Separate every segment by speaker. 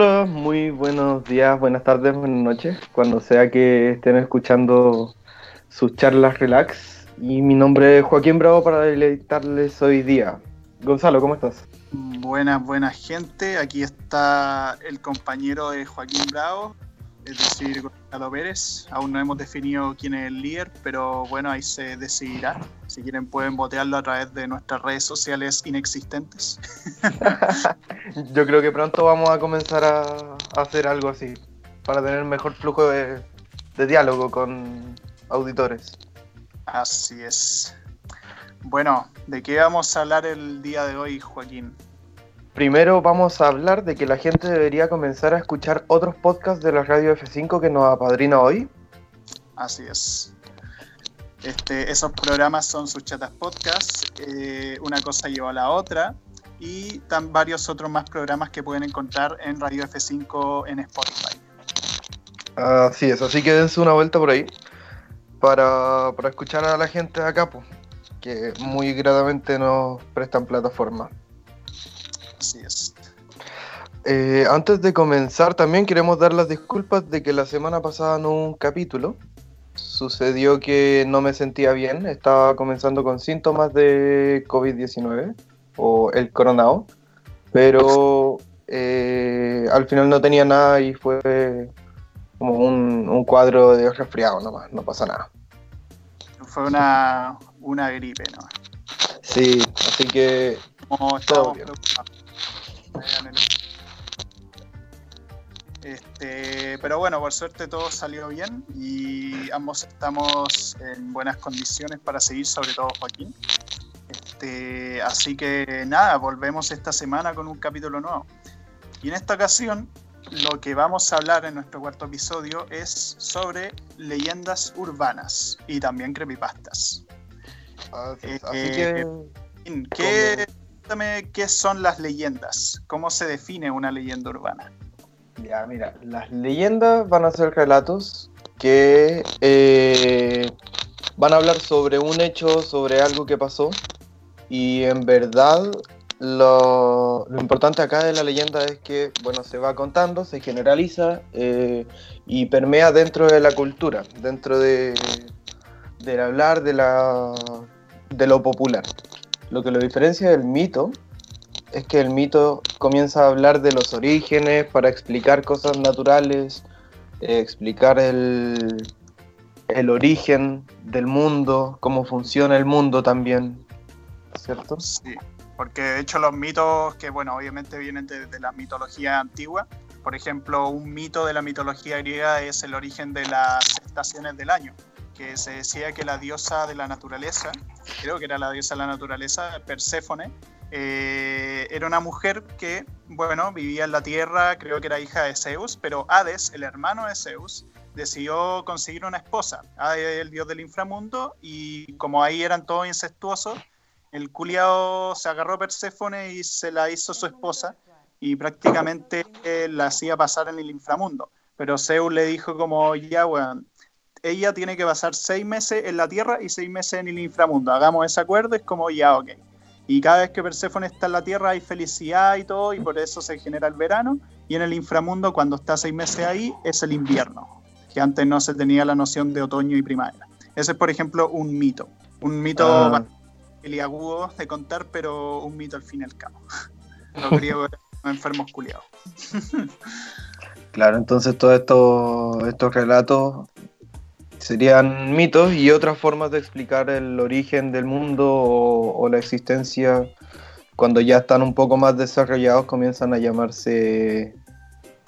Speaker 1: Hola, muy buenos días, buenas tardes, buenas noches, cuando sea que estén escuchando sus charlas relax. Y mi nombre es Joaquín Bravo para deleitarles hoy día. Gonzalo, ¿cómo estás?
Speaker 2: Buenas, buenas gente. Aquí está el compañero de Joaquín Bravo, es decir, Gonzalo Pérez. Aún no hemos definido quién es el líder, pero bueno, ahí se decidirá. Si quieren pueden votearlo a través de nuestras redes sociales inexistentes.
Speaker 1: Yo creo que pronto vamos a comenzar a, hacer algo así, para tener mejor flujo de, de diálogo con auditores.
Speaker 2: Así es. Bueno, ¿de qué vamos a hablar el día de hoy, Joaquín?
Speaker 1: Primero vamos a hablar de que la gente debería comenzar a escuchar otros podcasts de la radio F5 que nos apadrina hoy.
Speaker 2: Así es. Este, esos programas son sus chatas podcasts, eh, una cosa lleva a la otra, y tan varios otros más programas que pueden encontrar en Radio F5 en Spotify.
Speaker 1: Así es, así que dense una vuelta por ahí para, para escuchar a la gente de acá, pues, que muy gradamente nos prestan plataforma.
Speaker 2: Así es.
Speaker 1: Eh, antes de comenzar, también queremos dar las disculpas de que la semana pasada no hubo un capítulo. Sucedió que no me sentía bien, estaba comenzando con síntomas de COVID-19 o el coronado, pero eh, al final no tenía nada y fue como un, un cuadro de resfriado nomás, no pasa nada.
Speaker 2: Fue una, una gripe, ¿no?
Speaker 1: Sí, así que
Speaker 2: Como
Speaker 1: Todo bien.
Speaker 2: preocupados. El- Este, pero bueno, por suerte todo salió bien y ambos estamos en buenas condiciones para seguir, sobre todo Joaquín. Este, así que nada, volvemos esta semana con un capítulo nuevo. Y en esta ocasión, lo que vamos a hablar en nuestro cuarto episodio es sobre leyendas urbanas y también creepypastas.
Speaker 1: así,
Speaker 2: Eh,
Speaker 1: así que
Speaker 2: ¿Qué, cuéntame qué son las leyendas? ¿Cómo se define una leyenda urbana?
Speaker 1: Ya, mira, las leyendas van a ser relatos que eh, van a hablar sobre un hecho, sobre algo que pasó. Y en verdad, lo, lo importante acá de la leyenda es que, bueno, se va contando, se generaliza eh, y permea dentro de la cultura, dentro de, del hablar de, la, de lo popular. Lo que lo diferencia del mito es que el mito comienza a hablar de los orígenes para explicar cosas naturales, eh, explicar el, el origen del mundo, cómo funciona el mundo también, ¿cierto?
Speaker 2: Sí, porque de hecho los mitos que, bueno, obviamente vienen de, de la mitología antigua. Por ejemplo, un mito de la mitología griega es el origen de las estaciones del año, que se decía que la diosa de la naturaleza, creo que era la diosa de la naturaleza, Perséfone, eh, era una mujer que, bueno, vivía en la tierra, creo que era hija de Zeus, pero Hades, el hermano de Zeus, decidió conseguir una esposa, Hades, el dios del inframundo, y como ahí eran todos incestuosos, el culiao se agarró a Perséfone y se la hizo su esposa, y prácticamente la hacía pasar en el inframundo. Pero Zeus le dijo como, ya, weón, ella tiene que pasar seis meses en la tierra y seis meses en el inframundo. Hagamos ese acuerdo, es como, ya, ok. Y cada vez que Perséfone está en la Tierra hay felicidad y todo, y por eso se genera el verano. Y en el inframundo, cuando está seis meses ahí, es el invierno, que antes no se tenía la noción de otoño y primavera. Ese es, por ejemplo, un mito. Un mito
Speaker 1: Ah.
Speaker 2: peliagudo de contar, pero un mito al fin y al cabo. Los griegos eran enfermos culiados.
Speaker 1: Claro, entonces todos estos relatos serían mitos y otras formas de explicar el origen del mundo o, o la existencia cuando ya están un poco más desarrollados comienzan a llamarse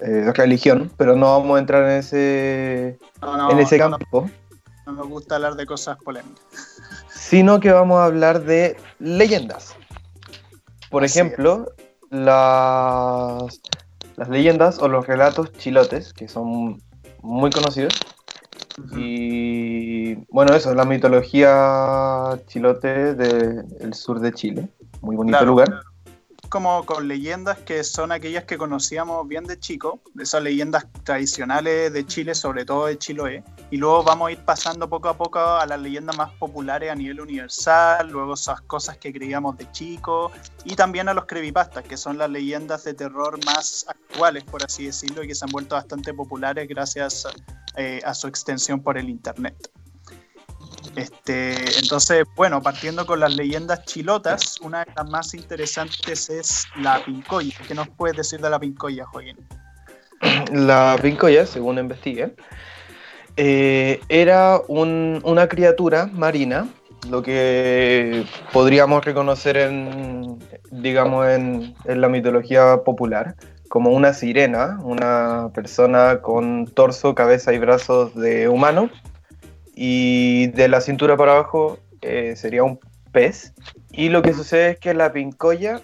Speaker 1: eh, religión, pero no vamos a entrar en ese,
Speaker 2: No, no,
Speaker 1: en ese
Speaker 2: no, no,
Speaker 1: campo,
Speaker 2: no nos gusta hablar de cosas polémicas.
Speaker 1: sino que vamos a hablar de leyendas. Por
Speaker 2: Así
Speaker 1: ejemplo, las, las leyendas o los relatos chilotes, que son muy conocidos. Y bueno, eso, la mitología chilote del sur de Chile. Muy bonito
Speaker 2: Claro,
Speaker 1: lugar.
Speaker 2: claro. Como con leyendas que son aquellas que conocíamos bien de chico, esas leyendas tradicionales de Chile, sobre todo de Chiloé, y luego vamos a ir pasando poco a poco a las leyendas más populares a nivel universal, luego esas cosas que creíamos de chico, y también a los creepypastas, que son las leyendas de terror más actuales, por así decirlo, y que se han vuelto bastante populares gracias eh, a su extensión por el Internet. Este, entonces, bueno, partiendo con las leyendas chilotas, una de las más interesantes es la pincoya. ¿Qué nos puedes decir de la pincoya, Joaquín?
Speaker 1: La pincoya, según investigué, eh, era una criatura marina, lo que podríamos reconocer en, digamos, en, en la mitología popular, como una sirena, una persona con torso, cabeza y brazos de humano, y de la cintura para abajo eh, sería un pez. Y lo que sucede es que la pincoya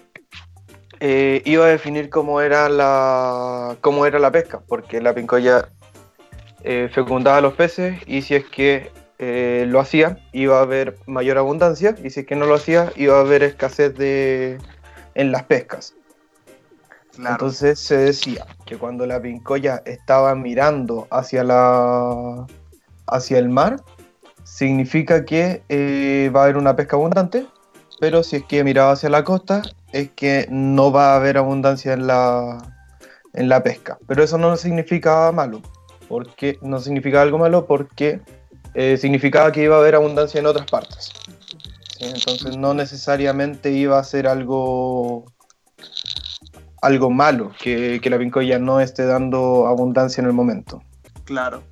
Speaker 1: eh, iba a definir cómo era la, cómo era la pesca, porque la pincoya eh, fecundaba a los peces y si es que lo hacía iba a haber mayor abundancia y si es que no lo hacía iba a haber escasez de, en las pescas. Entonces se decía que cuando la pincoya estaba mirando hacia la, hacia el mar, significa que eh, va a haber una pesca abundante, pero si es que miraba hacia la costa, es que no va a haber abundancia en la, en la pesca. Pero eso no significa malo, porque no significa algo malo porque eh, significaba que iba a haber abundancia en otras partes. Entonces no necesariamente iba a ser algo algo malo que, que la pincoya no esté dando abundancia en el momento.
Speaker 2: Claro.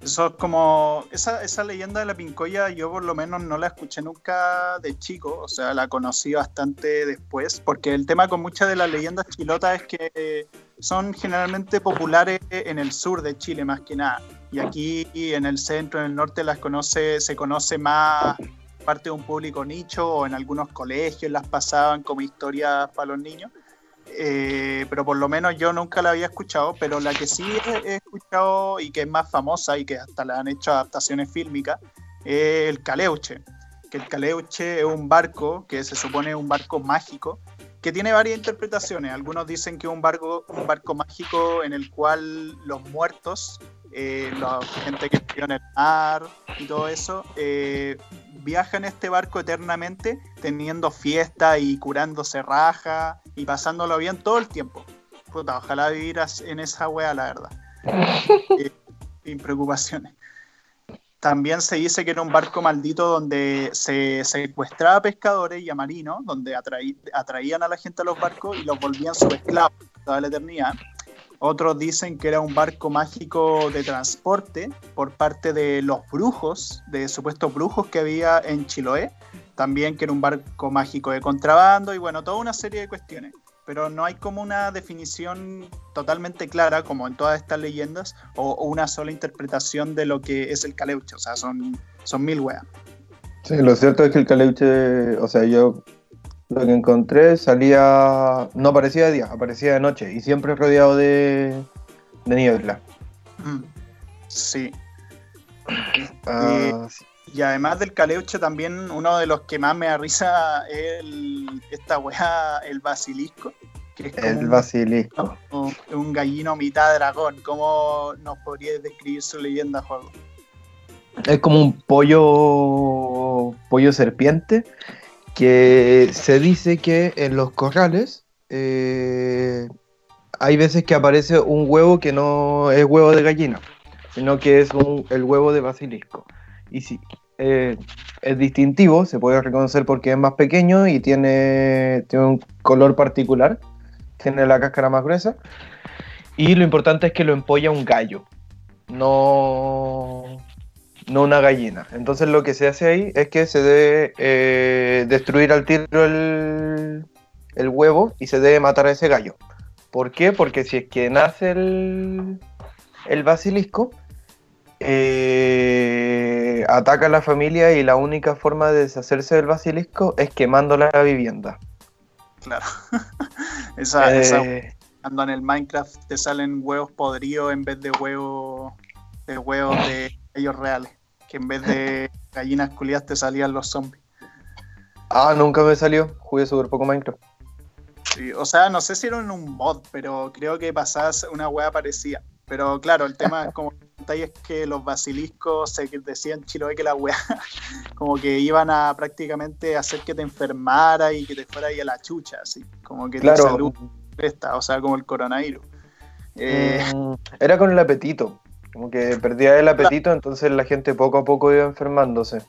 Speaker 2: Eso es como. Esa, esa leyenda de la pincoya, yo por lo menos no la escuché nunca de chico, o sea, la conocí bastante después, porque el tema con muchas de las leyendas chilotas es que son generalmente populares en el sur de Chile, más que nada. Y aquí en el centro, en el norte, las conoce, se conoce más parte de un público nicho, o en algunos colegios las pasaban como historias para los niños. Eh, pero por lo menos yo nunca la había escuchado, pero la que sí he, escuchado y que es más famosa y que hasta le han hecho adaptaciones fílmicas es el Caleuche, que el Caleuche es un barco que se supone un barco mágico que tiene varias interpretaciones. Algunos dicen que es un barco, un barco mágico en el cual los muertos, eh, la gente que vivió en el mar y todo eso, eh, viaja en este barco eternamente teniendo fiesta y curándose raja y pasándolo bien todo el tiempo. Puta, ojalá vivieras en esa wea, la verdad. Eh, sin preocupaciones. También se dice que era un barco maldito donde se secuestraba pescadores y a marinos, donde atraían a la gente a los barcos y los volvían sus esclavos toda la eternidad. Otros dicen que era un barco mágico de transporte por parte de los brujos, de supuestos brujos que había en Chiloé. También que era un barco mágico de contrabando y bueno, toda una serie de cuestiones. Pero no hay como una definición totalmente clara, como en todas estas leyendas, o, una sola interpretación de lo que es el caleuche. O sea, son, son mil weas.
Speaker 1: Sí, lo cierto es que el caleuche, o sea, yo lo que encontré salía. No aparecía de día, aparecía de noche y siempre rodeado de, de niebla.
Speaker 2: Mm, sí. Ah, y, además del caleuche, también uno de los que más me da risa es esta weá, el basilisco.
Speaker 1: Que es el basilisco.
Speaker 2: Un, un gallino mitad dragón. ¿Cómo nos podrías describir su leyenda, juego?
Speaker 1: Es como un pollo. pollo serpiente que se dice que en los corrales eh, hay veces que aparece un huevo que no es huevo de gallina, sino que es el huevo de basilisco. Y sí, eh, es distintivo, se puede reconocer porque es más pequeño y tiene, tiene un color particular, tiene la cáscara más gruesa. Y lo importante es que lo empolla un gallo. No, no una gallina. Entonces lo que se hace ahí es que se debe eh, destruir al tiro el, huevo y se debe matar a ese gallo. ¿Por qué? Porque si es que nace el, el basilisco, eh, ataca a la familia y la única forma de deshacerse del basilisco es quemando la vivienda.
Speaker 2: Claro. esa, eh, cuando en el Minecraft te salen huevos podridos en vez de huevos de huevos de ellos reales que en vez de gallinas culiadas te salían los zombies.
Speaker 1: Ah, nunca me salió. Jugué súper poco Minecraft.
Speaker 2: Sí, o sea, no sé si era en un bot, pero creo que pasás una wea parecida. Pero claro, el tema como es que los basiliscos se decían Chiloé que la wea como que iban a prácticamente hacer que te enfermara y que te fuera ahí a la chucha, así, como que
Speaker 1: Claro.
Speaker 2: tu salud esta, o sea, como el coronavirus. Eh,
Speaker 1: Mm, era con el apetito. Como que perdía el apetito, entonces la gente poco a poco iba enfermándose.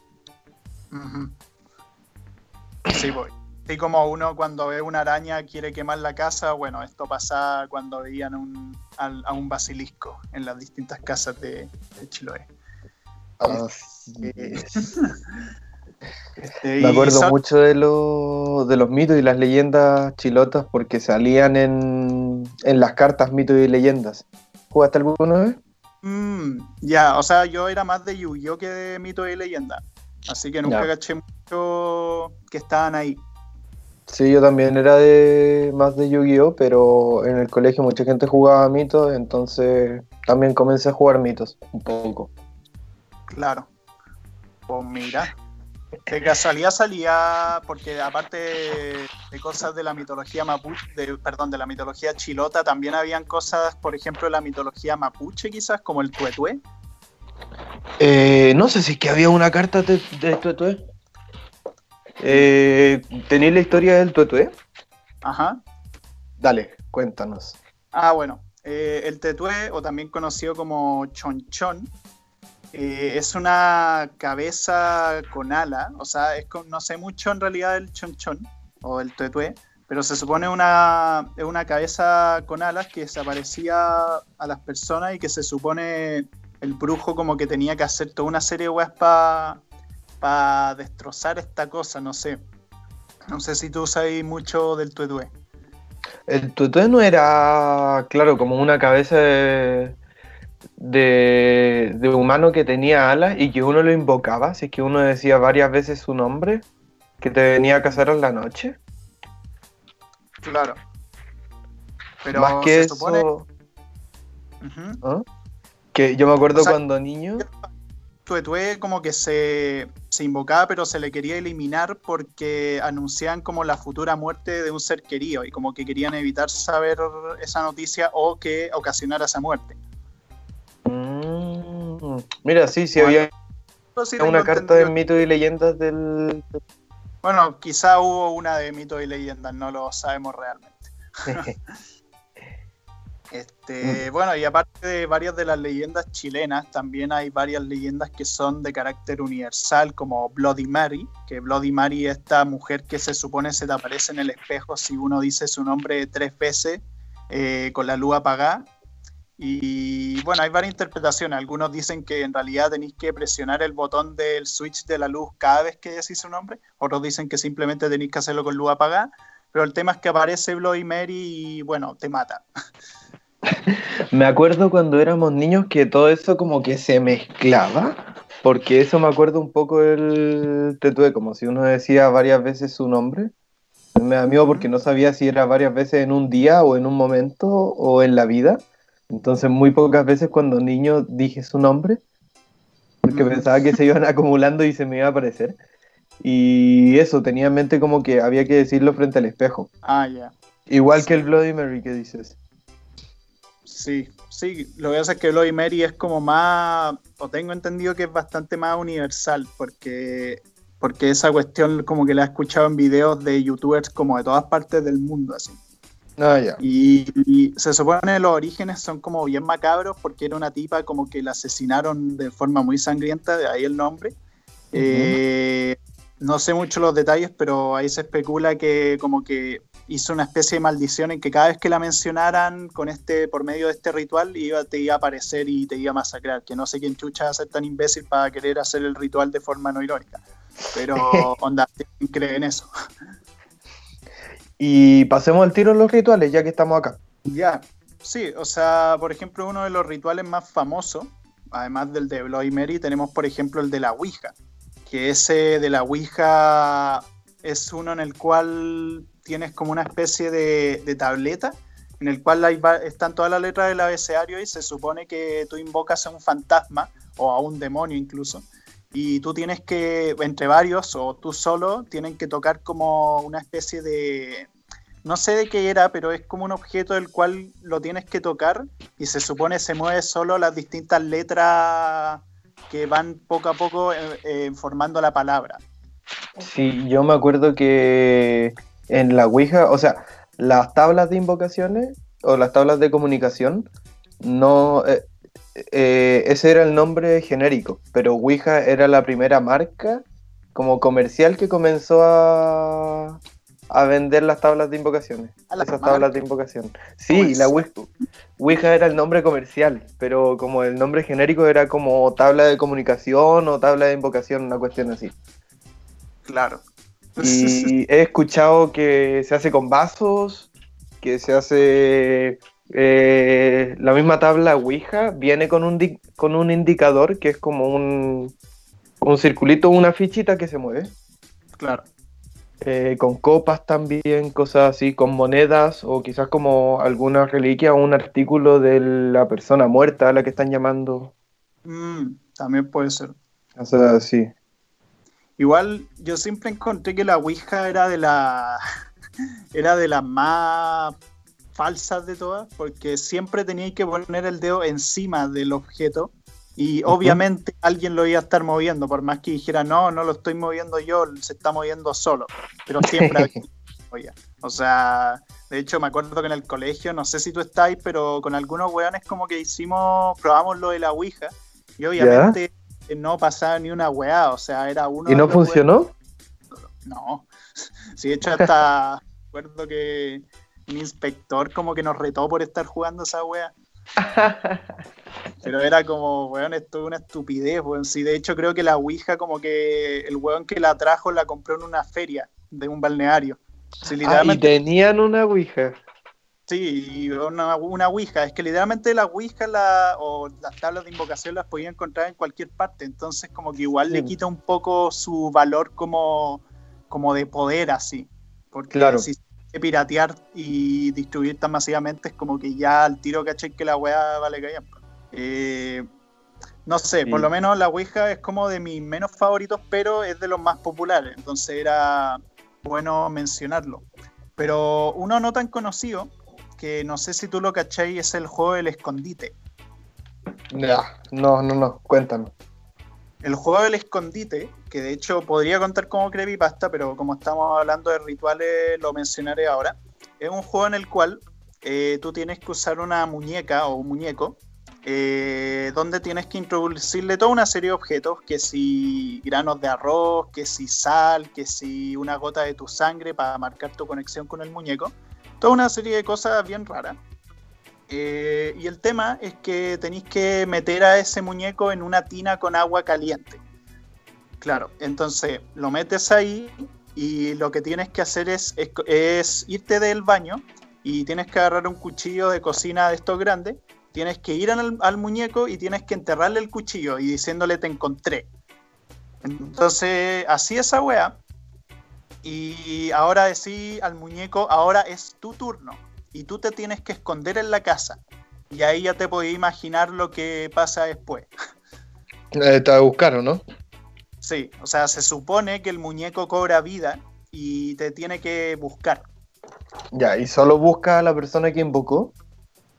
Speaker 2: Sí, voy. Así como uno cuando ve una araña quiere quemar la casa, bueno, esto pasa cuando veían un, a un basilisco en las distintas casas de, de Chiloé. Eh,
Speaker 1: es.
Speaker 2: Este, y
Speaker 1: Me acuerdo
Speaker 2: son-
Speaker 1: mucho de, lo- de los mitos y las leyendas chilotas porque salían en, en las cartas mitos y leyendas. ¿Jugaste alguna vez?
Speaker 2: Mm, ya, o sea, yo era más de Yu-Gi-Oh que de mito y leyenda. Así que nunca
Speaker 1: Ya.
Speaker 2: caché mucho que estaban ahí.
Speaker 1: Sí, yo también era de más de Yu-Gi-Oh, pero en el colegio mucha gente jugaba mitos, entonces también comencé a jugar mitos un poco.
Speaker 2: Claro. Pues mira. De casualidad salía, porque aparte de cosas de la mitología mapuche, de, perdón, de la mitología chilota, también habían cosas, por ejemplo, de la mitología mapuche, quizás, como el tuetué.
Speaker 1: Eh, no sé si es que había una carta de, de Tuetué. Eh, ¿Tenéis la historia del Tuetué?
Speaker 2: Ajá.
Speaker 1: Dale, cuéntanos.
Speaker 2: Ah, bueno. eh, el tetué, o también conocido como chonchón, eh, es una cabeza con ala. O sea, es con- no sé mucho en realidad del chonchón o del tetué, pero se supone una, una cabeza con alas que se aparecía a las personas y que se supone el brujo como que tenía que hacer toda una serie de weas para destrozar esta cosa, no sé. No sé si tú sabes mucho del tuetué.
Speaker 1: El Tuetué no era, claro, como una cabeza de, de, de humano que tenía alas y que uno lo invocaba, si es que uno decía varias veces su nombre, que te venía a cazar en la noche.
Speaker 2: Claro. Pero
Speaker 1: Más que
Speaker 2: se
Speaker 1: eso,
Speaker 2: supone.
Speaker 1: ¿ah? que yo me acuerdo
Speaker 2: O sea,
Speaker 1: cuando niño,
Speaker 2: Tuetué como que se, se invocaba, pero se le quería eliminar porque anunciaban como la futura muerte de un ser querido y como que querían evitar saber esa noticia o que ocasionara esa muerte.
Speaker 1: Mira, sí, sí
Speaker 2: Bueno,
Speaker 1: había
Speaker 2: sí
Speaker 1: una carta de mitos y leyendas del...
Speaker 2: Bueno, quizá hubo una de mitos y leyendas, no lo sabemos realmente. Este,
Speaker 1: Mm.
Speaker 2: Bueno, y aparte de varias de las leyendas chilenas, también hay varias leyendas que son de carácter universal, como Bloody Mary, que Bloody Mary es esta mujer que se supone se te aparece en el espejo si uno dice su nombre tres veces eh, con la luz apagada. Y bueno, hay varias interpretaciones. Algunos dicen que en realidad tenéis que presionar el botón del switch de la luz cada vez que decís su nombre. Otros dicen que simplemente tenéis que hacerlo con luz apagada. Pero el tema es que aparece Bloody Mary y bueno, te mata.
Speaker 1: Me acuerdo cuando éramos niños que todo eso como que se mezclaba, porque eso me acuerdo un poco del tetué, como si uno decía varias veces su nombre. Me da miedo porque no sabía si era varias veces en un día o en un momento o en la vida. Entonces muy pocas veces cuando niño dije su nombre, porque pensaba que se iban acumulando y se me iba a aparecer. Y eso, tenía en mente como que había que decirlo frente al espejo.
Speaker 2: Ah, ya.
Speaker 1: Igual
Speaker 2: Sí.
Speaker 1: que el Bloody Mary que dices.
Speaker 2: Sí, sí. Lo que pasa es que Bloody Mary es como más, o tengo entendido que es bastante más universal, porque, porque esa cuestión como que la he escuchado en videos de youtubers como de todas partes del mundo, así.
Speaker 1: Ah, ya.
Speaker 2: Y, y se supone que los orígenes son como bien macabros porque era una tipa como que la asesinaron de forma muy sangrienta, de ahí el nombre. Eh, no sé mucho los detalles, pero ahí se especula que como que hizo una especie de maldición en que cada vez que la mencionaran con este, por medio de este ritual, iba, te iba a aparecer y te iba a masacrar. Que no sé quién chucha va a ser tan imbécil para querer hacer el ritual de forma no irónica. Pero onda, ¿quién cree en eso?
Speaker 1: Y pasemos al tiro en los rituales, ya que estamos acá.
Speaker 2: Ya, sí, o sea, por ejemplo, uno de los rituales más famosos, además del de Bloody Mary, tenemos por ejemplo el de la Ouija, que ese de la Ouija es uno en el cual tienes como una especie de, tableta en el cual están todas las letras del abecedario y se supone que tú invocas a un fantasma o a un demonio incluso y tú tienes que, entre varios o tú solo, tienen que tocar como una especie de, no sé de qué era, pero es como un objeto del cual lo tienes que tocar y se supone se mueve solo las distintas letras que van poco a poco eh, eh, formando la palabra.
Speaker 1: Sí, yo me acuerdo que en la Ouija, o sea, las tablas de invocaciones o las tablas de comunicación, no, eh, ese era el nombre genérico, pero Ouija era la primera marca como comercial que comenzó a, a vender las tablas de invocaciones. Esas tablas de invocación. Sí, la Ouija, era el nombre comercial, pero como el nombre genérico era como tabla de comunicación o tabla de invocación, una cuestión así.
Speaker 2: Claro.
Speaker 1: Y he escuchado que se hace con vasos, que se hace eh, la misma tabla Ouija, viene con un, con un indicador que es como un, un circulito, una fichita que se mueve.
Speaker 2: Claro.
Speaker 1: Eh, con copas también, cosas así, con monedas o quizás como alguna reliquia o un artículo de la persona muerta a la que están llamando.
Speaker 2: Mm, también puede ser.
Speaker 1: O sea, sí.
Speaker 2: Igual yo siempre encontré que la Ouija era de la era de las más falsas de todas, porque siempre tenía que poner el dedo encima del objeto y obviamente alguien lo iba a estar moviendo, por más que dijera, no, no lo estoy moviendo yo, se está moviendo solo. Pero siempre había. O sea, de hecho me acuerdo que en el colegio, no sé si tú estáis, pero con algunos weones como que hicimos, probamos lo de la Ouija, y obviamente no pasaba ni una weá, o sea, era uno...
Speaker 1: ¿Y no funcionó?
Speaker 2: No. Sí, de hecho hasta recuerdo que un inspector como que nos retó por estar jugando esa weá. Pero era como, weón, esto es una estupidez, weón. Sí, de hecho creo que la Ouija como que el weón que la trajo la compró en una feria de un balneario.
Speaker 1: ah, y tenían una Ouija.
Speaker 2: Sí, una, una Ouija. Es que literalmente la Ouija la, o las tablas de invocación las podía encontrar en cualquier parte. Entonces como que igual le quita un poco su valor como, como de poder así. Porque claro piratear y distribuir tan masivamente es como que ya al tiro caché que la weá vale que eh, no sé, por lo menos la Ouija es como de mis menos favoritos, pero es de los más populares, entonces era bueno mencionarlo. Pero uno no tan conocido, que no sé si tú lo cacháis, es el juego del escondite.
Speaker 1: No, no, no, no, cuéntame.
Speaker 2: El juego del escondite, que de hecho podría contar como creepypasta, pero como estamos hablando de rituales, lo mencionaré ahora. Es un juego en el cual eh, tú tienes que usar una muñeca o un muñeco, eh, donde tienes que introducirle toda una serie de objetos, que si granos de arroz, que si sal, que si una gota de tu sangre para marcar tu conexión con el muñeco. Toda una serie de cosas bien raras. Eh, y el tema es que tenéis que meter a ese muñeco en una tina con agua caliente. Claro, entonces lo metes ahí y lo que tienes que hacer es, es, irte del baño y tienes que agarrar un cuchillo de cocina de estos grandes, tienes que ir al, al, muñeco y tienes que enterrarle el cuchillo y diciéndole te encontré. Entonces, así esa wea. Y ahora decís al muñeco, ahora es tu turno y tú te tienes que esconder en la casa. Y ahí ya te podías imaginar lo que pasa después.
Speaker 1: Eh, te buscaron, ¿no?
Speaker 2: Sí, o sea, se supone que el muñeco cobra vida y te tiene que buscar.
Speaker 1: Ya, ¿y solo busca a la persona que invocó?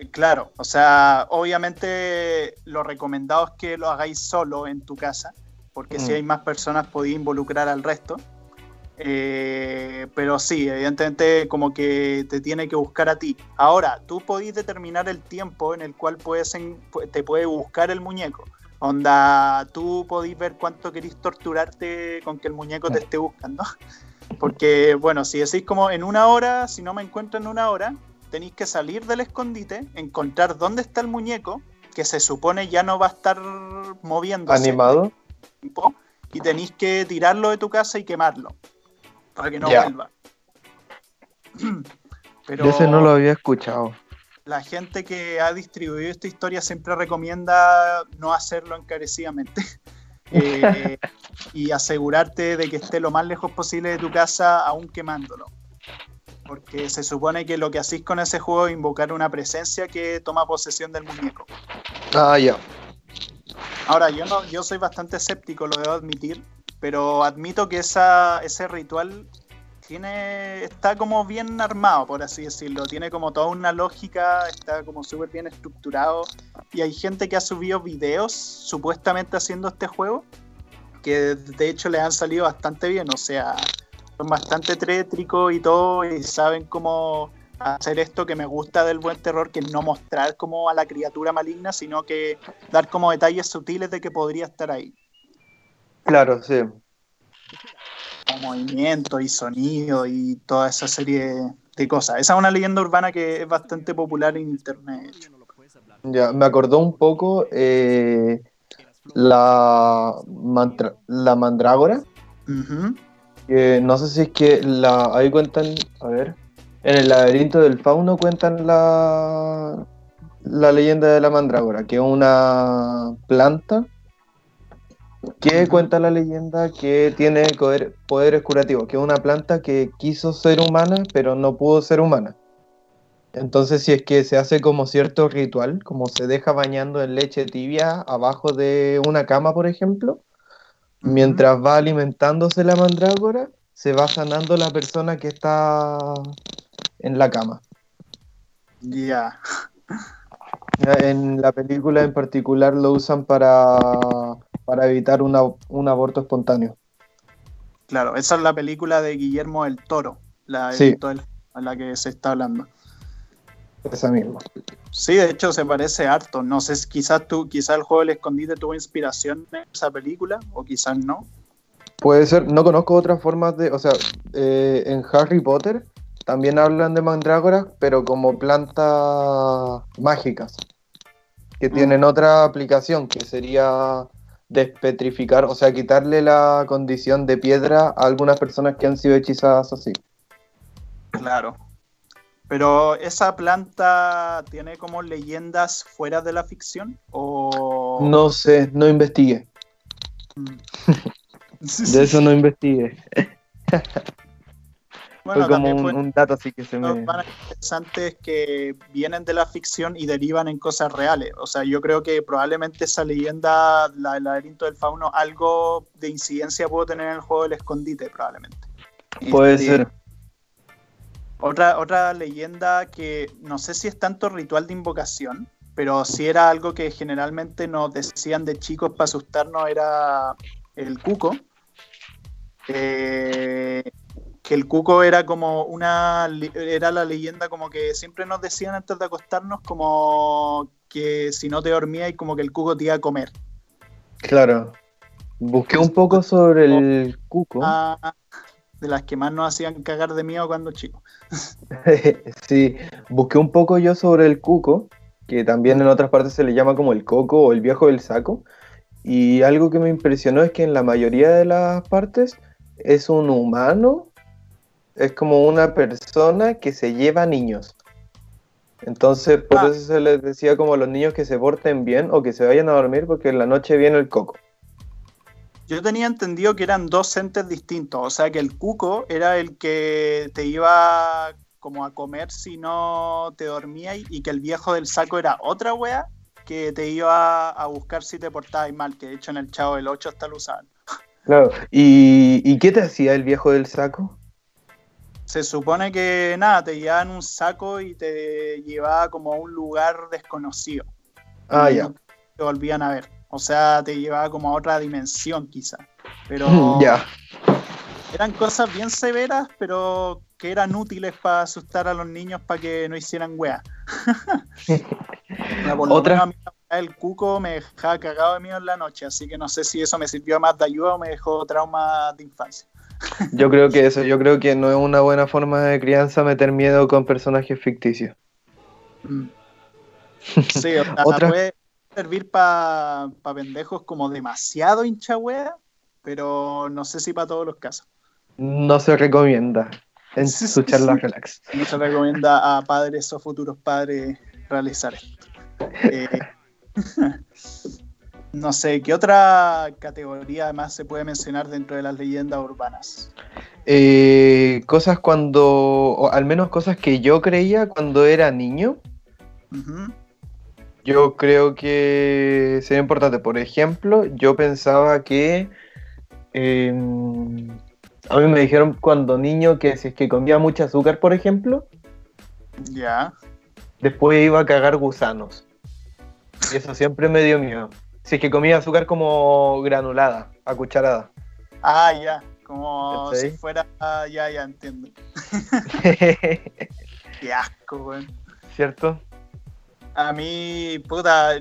Speaker 2: Eh, claro, o sea, obviamente lo recomendado es que lo hagáis solo en tu casa, porque si mm. hay más personas podéis involucrar al resto. Eh, pero sí, evidentemente como que te tiene que buscar a ti. Ahora, tú podés determinar el tiempo en el cual puedes te puede buscar el muñeco. Onda, tú podés ver cuánto querís torturarte con que el muñeco te esté buscando. Porque, bueno, si decís como en una hora, si no me encuentro en una hora, tenéis que salir del escondite, encontrar dónde está el muñeco, que se supone ya no va a estar moviéndose.
Speaker 1: Animado.
Speaker 2: Y tenéis que tirarlo de tu casa y quemarlo para que no vuelva.
Speaker 1: Pero ese no lo había escuchado.
Speaker 2: La gente que ha distribuido esta historia siempre recomienda no hacerlo encarecidamente eh, y asegurarte de que esté lo más lejos posible de tu casa aún quemándolo. Porque se supone que lo que hacéis con ese juego es invocar una presencia que toma posesión del muñeco.
Speaker 1: Ah, ya.
Speaker 2: Ahora, yo no, yo soy bastante escéptico, lo debo admitir, pero admito que esa, ese ritual tiene está como bien armado, por así decirlo. Tiene como toda una lógica, está como súper bien estructurado. Y hay gente que ha subido videos supuestamente haciendo este juego, que de hecho le han salido bastante bien. O sea, son bastante tétricos y todo, y saben cómo hacer esto que me gusta del buen terror, que no mostrar como a la criatura maligna, sino que dar como detalles sutiles de que podría estar ahí.
Speaker 1: Claro, sí.
Speaker 2: movimiento y sonido y toda esa serie de cosas. Esa es una leyenda urbana que es bastante popular en internet.
Speaker 1: Ya, me acordó un poco eh, la, la mandrágora. Que no sé si es que la. Ahí cuentan. A ver. En el laberinto del fauno cuentan la, la leyenda de la mandrágora, que es una planta que cuenta la leyenda que tiene poderes curativos, que es una planta que quiso ser humana, pero no pudo ser humana. Entonces, si es que se hace como cierto ritual, como se deja bañando en leche tibia abajo de una cama, por ejemplo, mientras va alimentándose la mandrágora, se va sanando la persona que está en la cama.
Speaker 2: Ya.
Speaker 1: En la película en particular lo usan para, para evitar un aborto espontáneo.
Speaker 2: Claro, esa es la película de Guillermo el Toro, la, sí. a la que se está hablando.
Speaker 1: Esa misma.
Speaker 2: Sí, de hecho se parece harto. No sé, quizás tú, quizás el juego del escondite tuvo inspiración en esa película, o quizás no.
Speaker 1: Puede ser, no conozco otras formas de, o sea, eh, en Harry Potter también hablan de mandrágoras, pero como plantas mágicas, que mm. tienen otra aplicación, que sería despetrificar, o sea, quitarle la condición de piedra a algunas personas que han sido hechizadas así.
Speaker 2: Claro. Pero esa planta tiene como leyendas fuera de la ficción o
Speaker 1: no sé, no investigué. Mm. de eso no investigué.
Speaker 2: Bueno, como un, dato así que se me... interesantes que vienen de la ficción y derivan en cosas reales. O sea, yo creo que probablemente esa leyenda, la del laberinto del fauno, algo de incidencia pudo tener en el juego del escondite, probablemente.
Speaker 1: Puede ser.
Speaker 2: Otra, otra leyenda que no sé si es tanto ritual de invocación, pero si era algo que generalmente nos decían de chicos para asustarnos, era el cuco. Eh, que el cuco era como una era la leyenda como que siempre nos decían antes de acostarnos como que si no te dormías y como que el cuco te iba a comer.
Speaker 1: Claro. Busqué un poco sobre el cuco. Ah,
Speaker 2: de las que más nos hacían cagar de miedo cuando chicos.
Speaker 1: sí, busqué un poco yo sobre el cuco, que también en otras partes se le llama como el coco o el viejo del saco. Y algo que me impresionó es que en la mayoría de las partes es un humano es como una persona que se lleva niños. Entonces, por ah. eso se les decía como a los niños que se porten bien o que se vayan a dormir porque en la noche viene el coco.
Speaker 2: Yo tenía entendido que eran dos entes distintos, o sea que el cuco era el que te iba como a comer si no te dormías y que el viejo del saco era otra wea que te iba a buscar si te portabas mal, que de hecho en el Chavo del 8 hasta lo usaban.
Speaker 1: Claro, ¿Y, ¿y qué te hacía el viejo del saco?
Speaker 2: se supone que nada, te llevaban un saco y te llevaba como a un lugar desconocido.
Speaker 1: Ah, ya.
Speaker 2: te volvían a ver. O sea, te llevaba como a otra dimensión quizá. Pero
Speaker 1: ya.
Speaker 2: eran cosas bien severas, pero que eran útiles para asustar a los niños para que no hicieran wea. Otra. el cuco me dejaba cagado de miedo en la noche, así que no sé si eso me sirvió más de ayuda o me dejó trauma de infancia.
Speaker 1: Yo creo que eso, yo creo que no es una buena forma de crianza meter miedo con personajes ficticios.
Speaker 2: Mm. Sí, o sea, puede servir para pendejos como demasiado hincha pero no sé si para todos los casos.
Speaker 1: No se recomienda en su charla relax.
Speaker 2: No se recomienda a padres o futuros padres realizar esto. Eh, No sé, ¿qué otra categoría además se puede mencionar dentro de las leyendas urbanas?
Speaker 1: Eh, cosas cuando, o al menos cosas que yo creía cuando era niño. Yo creo que sería importante. Por ejemplo, yo pensaba que... Em, A mí me dijeron cuando niño que si es que comía mucho azúcar, por ejemplo,
Speaker 2: Ya.
Speaker 1: después iba a cagar gusanos. Y eso siempre me dio miedo. Si es que comía azúcar como granulada, a cucharada.
Speaker 2: Ah, ya. Como si fuera. ah, ya, ya entiendo. Qué asco, weón.
Speaker 1: ¿Cierto?
Speaker 2: A mí, puta,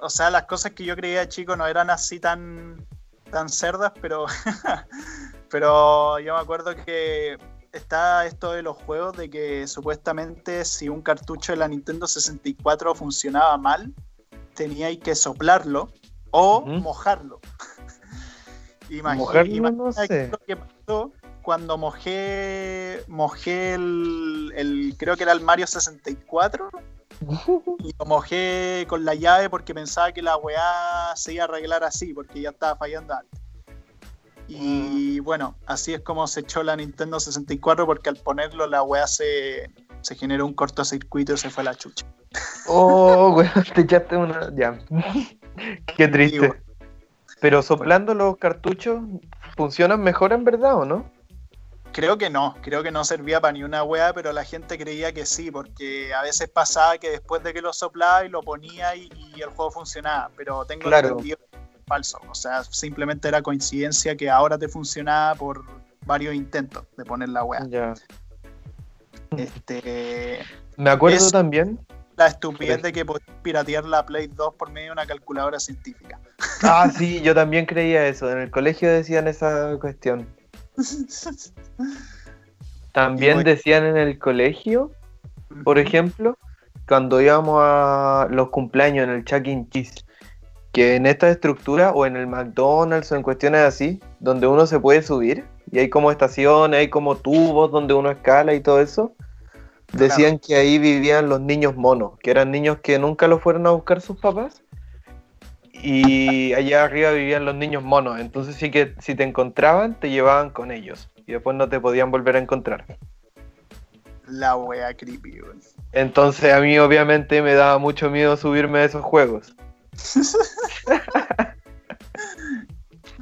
Speaker 2: o sea, las cosas que yo creía chico no eran así tan, tan cerdas, pero, pero yo me acuerdo que está esto de los juegos, de que supuestamente si un cartucho de la Nintendo 64 funcionaba mal, teníais que soplarlo o mojarlo. Imagi-
Speaker 1: Mojarlo, no
Speaker 2: imagina
Speaker 1: sé.
Speaker 2: lo que pasó cuando mojé, mojé el, el- creo que era el Mario 64 y lo mojé con la llave porque pensaba que la weá se iba a arreglar así, porque ya estaba fallando antes. Y bueno, así es como se echó la Nintendo 64, porque al ponerlo la weá se, se generó un cortocircuito y se fue a la chucha.
Speaker 1: Oh, weón, te echaste una. Ya. Qué triste. Pero soplando los cartuchos, ¿funcionan mejor en verdad o no?
Speaker 2: Creo que no, creo que no servía para ni una weá, pero la gente creía que sí, porque a veces pasaba que después de que lo soplaba y lo ponía y, y el juego funcionaba, pero tengo
Speaker 1: Claro.
Speaker 2: entendido que es falso, o sea, simplemente era coincidencia que ahora te funcionaba por varios intentos de poner la weá.
Speaker 1: Ya.
Speaker 2: Este,
Speaker 1: Me acuerdo
Speaker 2: Es-
Speaker 1: también.
Speaker 2: la estupidez de que podías piratear la Play 2 por medio de una calculadora científica.
Speaker 1: Ah, sí, yo también creía eso. En el colegio decían esa cuestión. También
Speaker 2: bueno.
Speaker 1: decían en el colegio, por ejemplo, cuando íbamos a los cumpleaños en el Chuck E. Cheese, que en esta estructura o en el McDonald's o en cuestiones así, donde uno se puede subir y hay como estaciones, hay como tubos donde uno escala y todo eso, decían que ahí vivían los niños monos, que eran niños que nunca los fueron a buscar sus papás. Y allá arriba vivían los niños monos, entonces sí que si te encontraban, te llevaban con ellos y después no te podían volver a encontrar.
Speaker 2: La wea creepy, weón.
Speaker 1: Entonces a mí obviamente me daba mucho miedo subirme a esos juegos.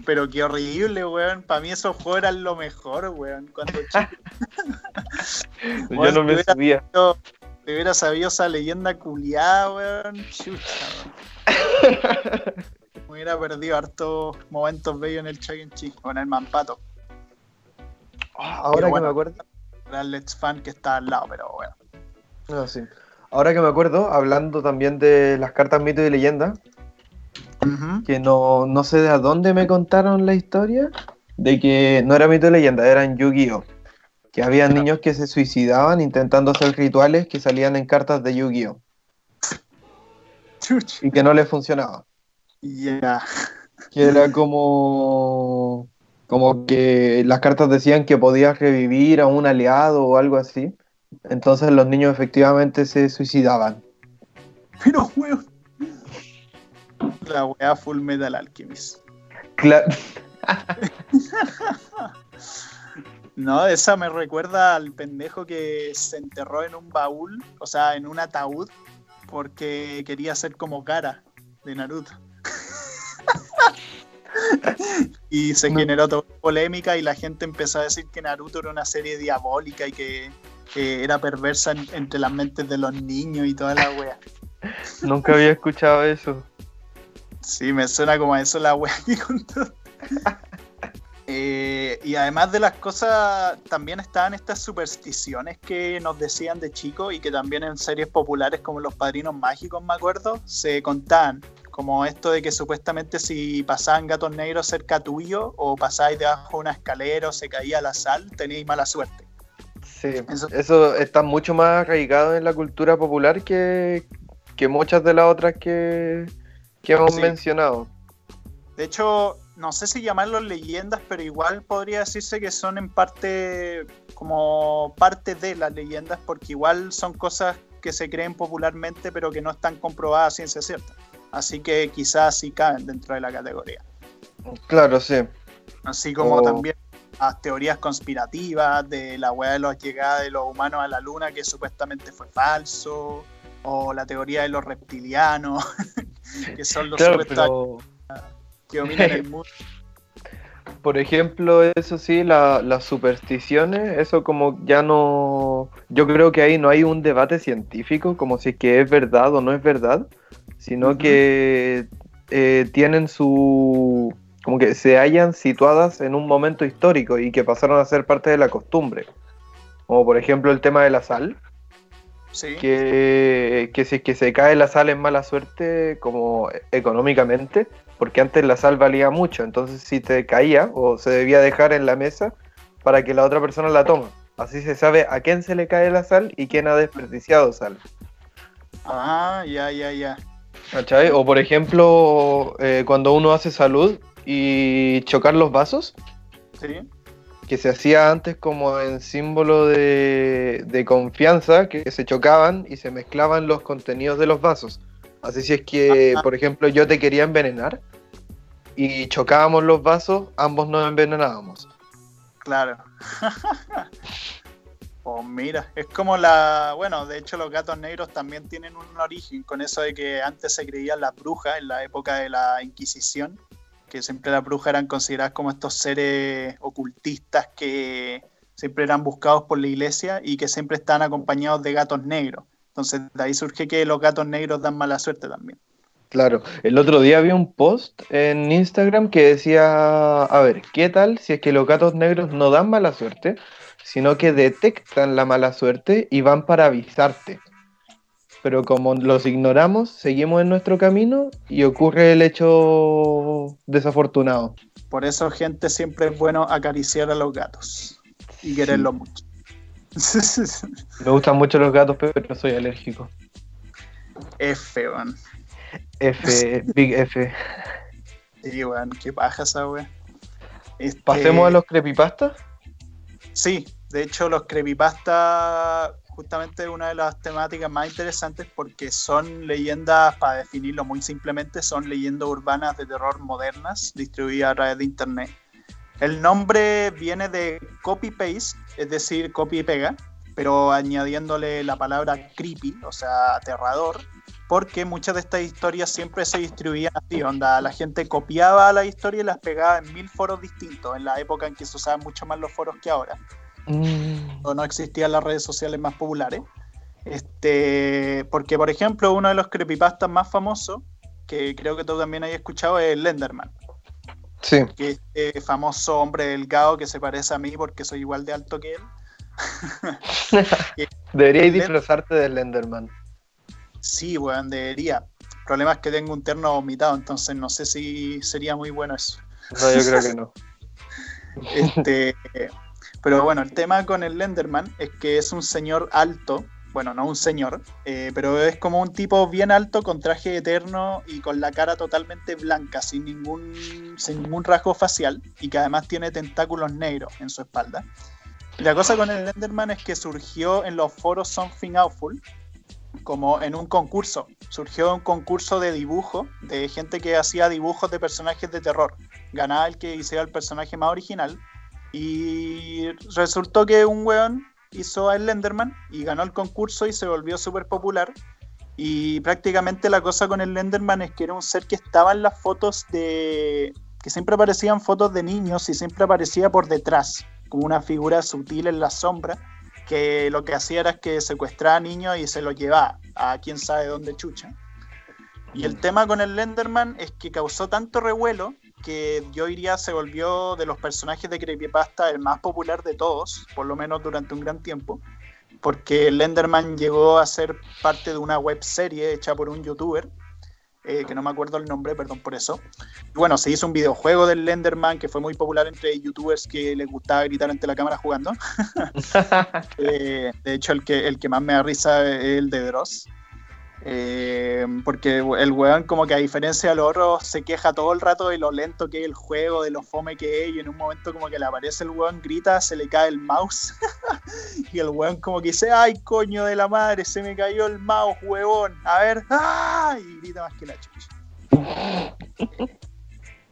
Speaker 2: Pero qué horrible, weón. Para mí esos juegos eran lo mejor, weón. Cuando chico
Speaker 1: Yo no me subía.
Speaker 2: me hubiera sabido esa leyenda culiada, weón. Chucha, weón. Me hubiera perdido hartos momentos bellos en el Chuck E. Cheese o en el Mampato.
Speaker 1: Ah, Ahora
Speaker 2: bueno.
Speaker 1: que me acuerdo.
Speaker 2: Era el Let's Fan que está al lado, pero bueno.
Speaker 1: No, sí. Ahora que me acuerdo, hablando también de las cartas mito y leyenda, que no, no sé de a dónde me contaron la historia, de que no era mito y leyenda, eran Yu-Gi-Oh! Que había niños que se suicidaban intentando hacer rituales que salían en cartas de Yu-Gi-Oh! Y que no les funcionaba.
Speaker 2: Ya.
Speaker 1: Que era como. Como que las cartas decían que podías revivir a un aliado o algo así. Entonces los niños efectivamente se suicidaban.
Speaker 2: Pero, weón. La wea Full Metal Alchemist.
Speaker 1: Cla-
Speaker 2: No, esa me recuerda al pendejo que se enterró en un baúl, o sea, en un ataúd, porque quería ser como Gara de Naruto. y se
Speaker 1: No.
Speaker 2: generó toda una polémica y la gente empezó a decir que Naruto era una serie diabólica y que, que era perversa en- entre las mentes de los niños y toda la wea.
Speaker 1: Nunca había escuchado eso.
Speaker 2: Sí, me suena como a eso la wea que contó. Eh, y además de las cosas, también estaban estas supersticiones que nos decían de chicos y que también en series populares como Los Padrinos Mágicos, me acuerdo, se contaban. Como esto de que supuestamente si pasaban gatos negros cerca tuyo o pasabais debajo de una escalera o se caía la sal, teníais mala suerte.
Speaker 1: Sí,
Speaker 2: Eso-
Speaker 1: eso está mucho más arraigado en la cultura popular que, que muchas de las otras que, que hemos
Speaker 2: Sí.
Speaker 1: mencionado.
Speaker 2: De hecho, no sé si llamarlos leyendas, pero igual podría decirse que son en parte como parte de las leyendas, porque igual son cosas que se creen popularmente, pero que no están comprobadas a ciencia cierta. Así que quizás sí caben dentro de la categoría.
Speaker 1: Claro, sí.
Speaker 2: Así como
Speaker 1: O-
Speaker 2: también las teorías conspirativas de la weá de la llegada de los humanos a la luna, que supuestamente fue falso, o la teoría de los reptilianos, que son los
Speaker 1: Claro,
Speaker 2: supuestos
Speaker 1: pero,
Speaker 2: que dominan el mundo.
Speaker 1: Por ejemplo, eso sí, las supersticiones, eso como ya no... Yo creo que ahí no hay un debate científico, como si es que es verdad o no es verdad, sino que eh, tienen su... como que se hallan situadas en un momento histórico y que pasaron a ser parte de la costumbre. Como por ejemplo el tema de la sal. Sí. Que, que si es que se cae la sal en mala suerte, como económicamente, porque antes la sal valía mucho, entonces si te caía o se debía dejar en la mesa para que la otra persona la tome. Así se sabe a quién se le cae la sal y quién ha desperdiciado sal.
Speaker 2: Ah, ya, ya, ya.
Speaker 1: ¿Cachai? O por ejemplo, eh, cuando uno hace salud y chocar los vasos.
Speaker 2: Sí.
Speaker 1: Que se hacía antes como en símbolo de, de confianza, que se chocaban y se mezclaban los contenidos de los vasos. Así si es que, por ejemplo, yo te quería envenenar, y chocábamos los vasos, ambos nos envenenábamos.
Speaker 2: Claro. pues mira, es como la. Bueno, de hecho, los gatos negros también tienen un origen con eso de que antes se creían las brujas en la época de la Inquisición, que siempre las brujas eran consideradas como estos seres ocultistas que siempre eran buscados por la iglesia y que siempre están acompañados de gatos negros. Entonces, de ahí surge que los gatos negros dan mala suerte también.
Speaker 1: Claro, el otro día vi un post en Instagram que decía, a ver, ¿qué tal si es que los gatos negros no dan mala suerte, sino que detectan la mala suerte y van para avisarte? Pero como los ignoramos, seguimos en nuestro camino y ocurre el hecho desafortunado.
Speaker 2: Por eso, gente, siempre es bueno acariciar a los gatos y quererlos mucho.
Speaker 1: Me gustan mucho los gatos, pero soy alérgico.
Speaker 2: F, weón.
Speaker 1: F, Big F.
Speaker 2: Sí, weón, qué paja esa weón.
Speaker 1: Este, ¿Pasemos a los creepypastas?
Speaker 2: Sí, de hecho los creepypastas justamente una de las temáticas más interesantes porque son leyendas, para definirlo muy simplemente, son leyendas urbanas de terror modernas distribuidas a través de internet. El nombre viene de copy-paste, es decir, copy y pega, pero añadiéndole la palabra creepy, o sea, aterrador, porque muchas de estas historias siempre se distribuían así, onda, la gente copiaba la historia y las pegaba en mil foros distintos, en la época en que se usaban mucho más los foros que ahora, mm. o no existían las redes sociales más populares. Este, porque, por ejemplo, uno de los creepypastas más famosos, que creo que tú también hayas escuchado, es Lenderman.
Speaker 1: Sí.
Speaker 2: Que este famoso hombre delgado que se parece a mí porque soy igual de alto que él.
Speaker 1: Deberíais disfrazarte de Lenderman.
Speaker 2: Sí, weón, debería. El problema es que tengo un terno vomitado, entonces no sé si sería muy bueno eso.
Speaker 1: No, yo creo que no.
Speaker 2: este, pero bueno, el tema con el Lenderman es que es un señor alto, bueno, no un señor, eh, pero es como un tipo bien alto con traje eterno y con la cara totalmente blanca, sin ningún, sin ningún rasgo facial y que además tiene tentáculos negros en su espalda. La cosa con el Lenderman es que surgió en los foros Something Awful, como en un concurso. Surgió un concurso de dibujo de gente que hacía dibujos de personajes de terror. Ganaba el que hiciera el personaje más original. Y resultó que un weón hizo a Lenderman y ganó el concurso y se volvió súper popular. Y prácticamente la cosa con el Lenderman es que era un ser que estaba en las fotos de. que siempre aparecían fotos de niños y siempre aparecía por detrás, como una figura sutil en la sombra que lo que hacía era que secuestraba a niños y se los llevaba a quién sabe dónde chucha. Y el mm. tema con el Lenderman es que causó tanto revuelo que yo diría se volvió de los personajes de Creepypasta el más popular de todos, por lo menos durante un gran tiempo, porque el Lenderman llegó a ser parte de una web serie hecha por un youtuber eh, que no me acuerdo el nombre, perdón por eso. Bueno, se hizo un videojuego del Lenderman que fue muy popular entre youtubers que les gustaba gritar ante la cámara jugando. Eh, de hecho, el que, el que más me da risa es el de Dross. Eh, porque el weón como que a diferencia de los otros se queja todo el rato de lo lento que es el juego, de lo fome que es y en un momento como que le aparece el weón, grita, se le cae el mouse y el weón como que dice, ay coño de la madre, se me cayó el mouse, huevón, a ver, ¡ah! y grita más que la chucha.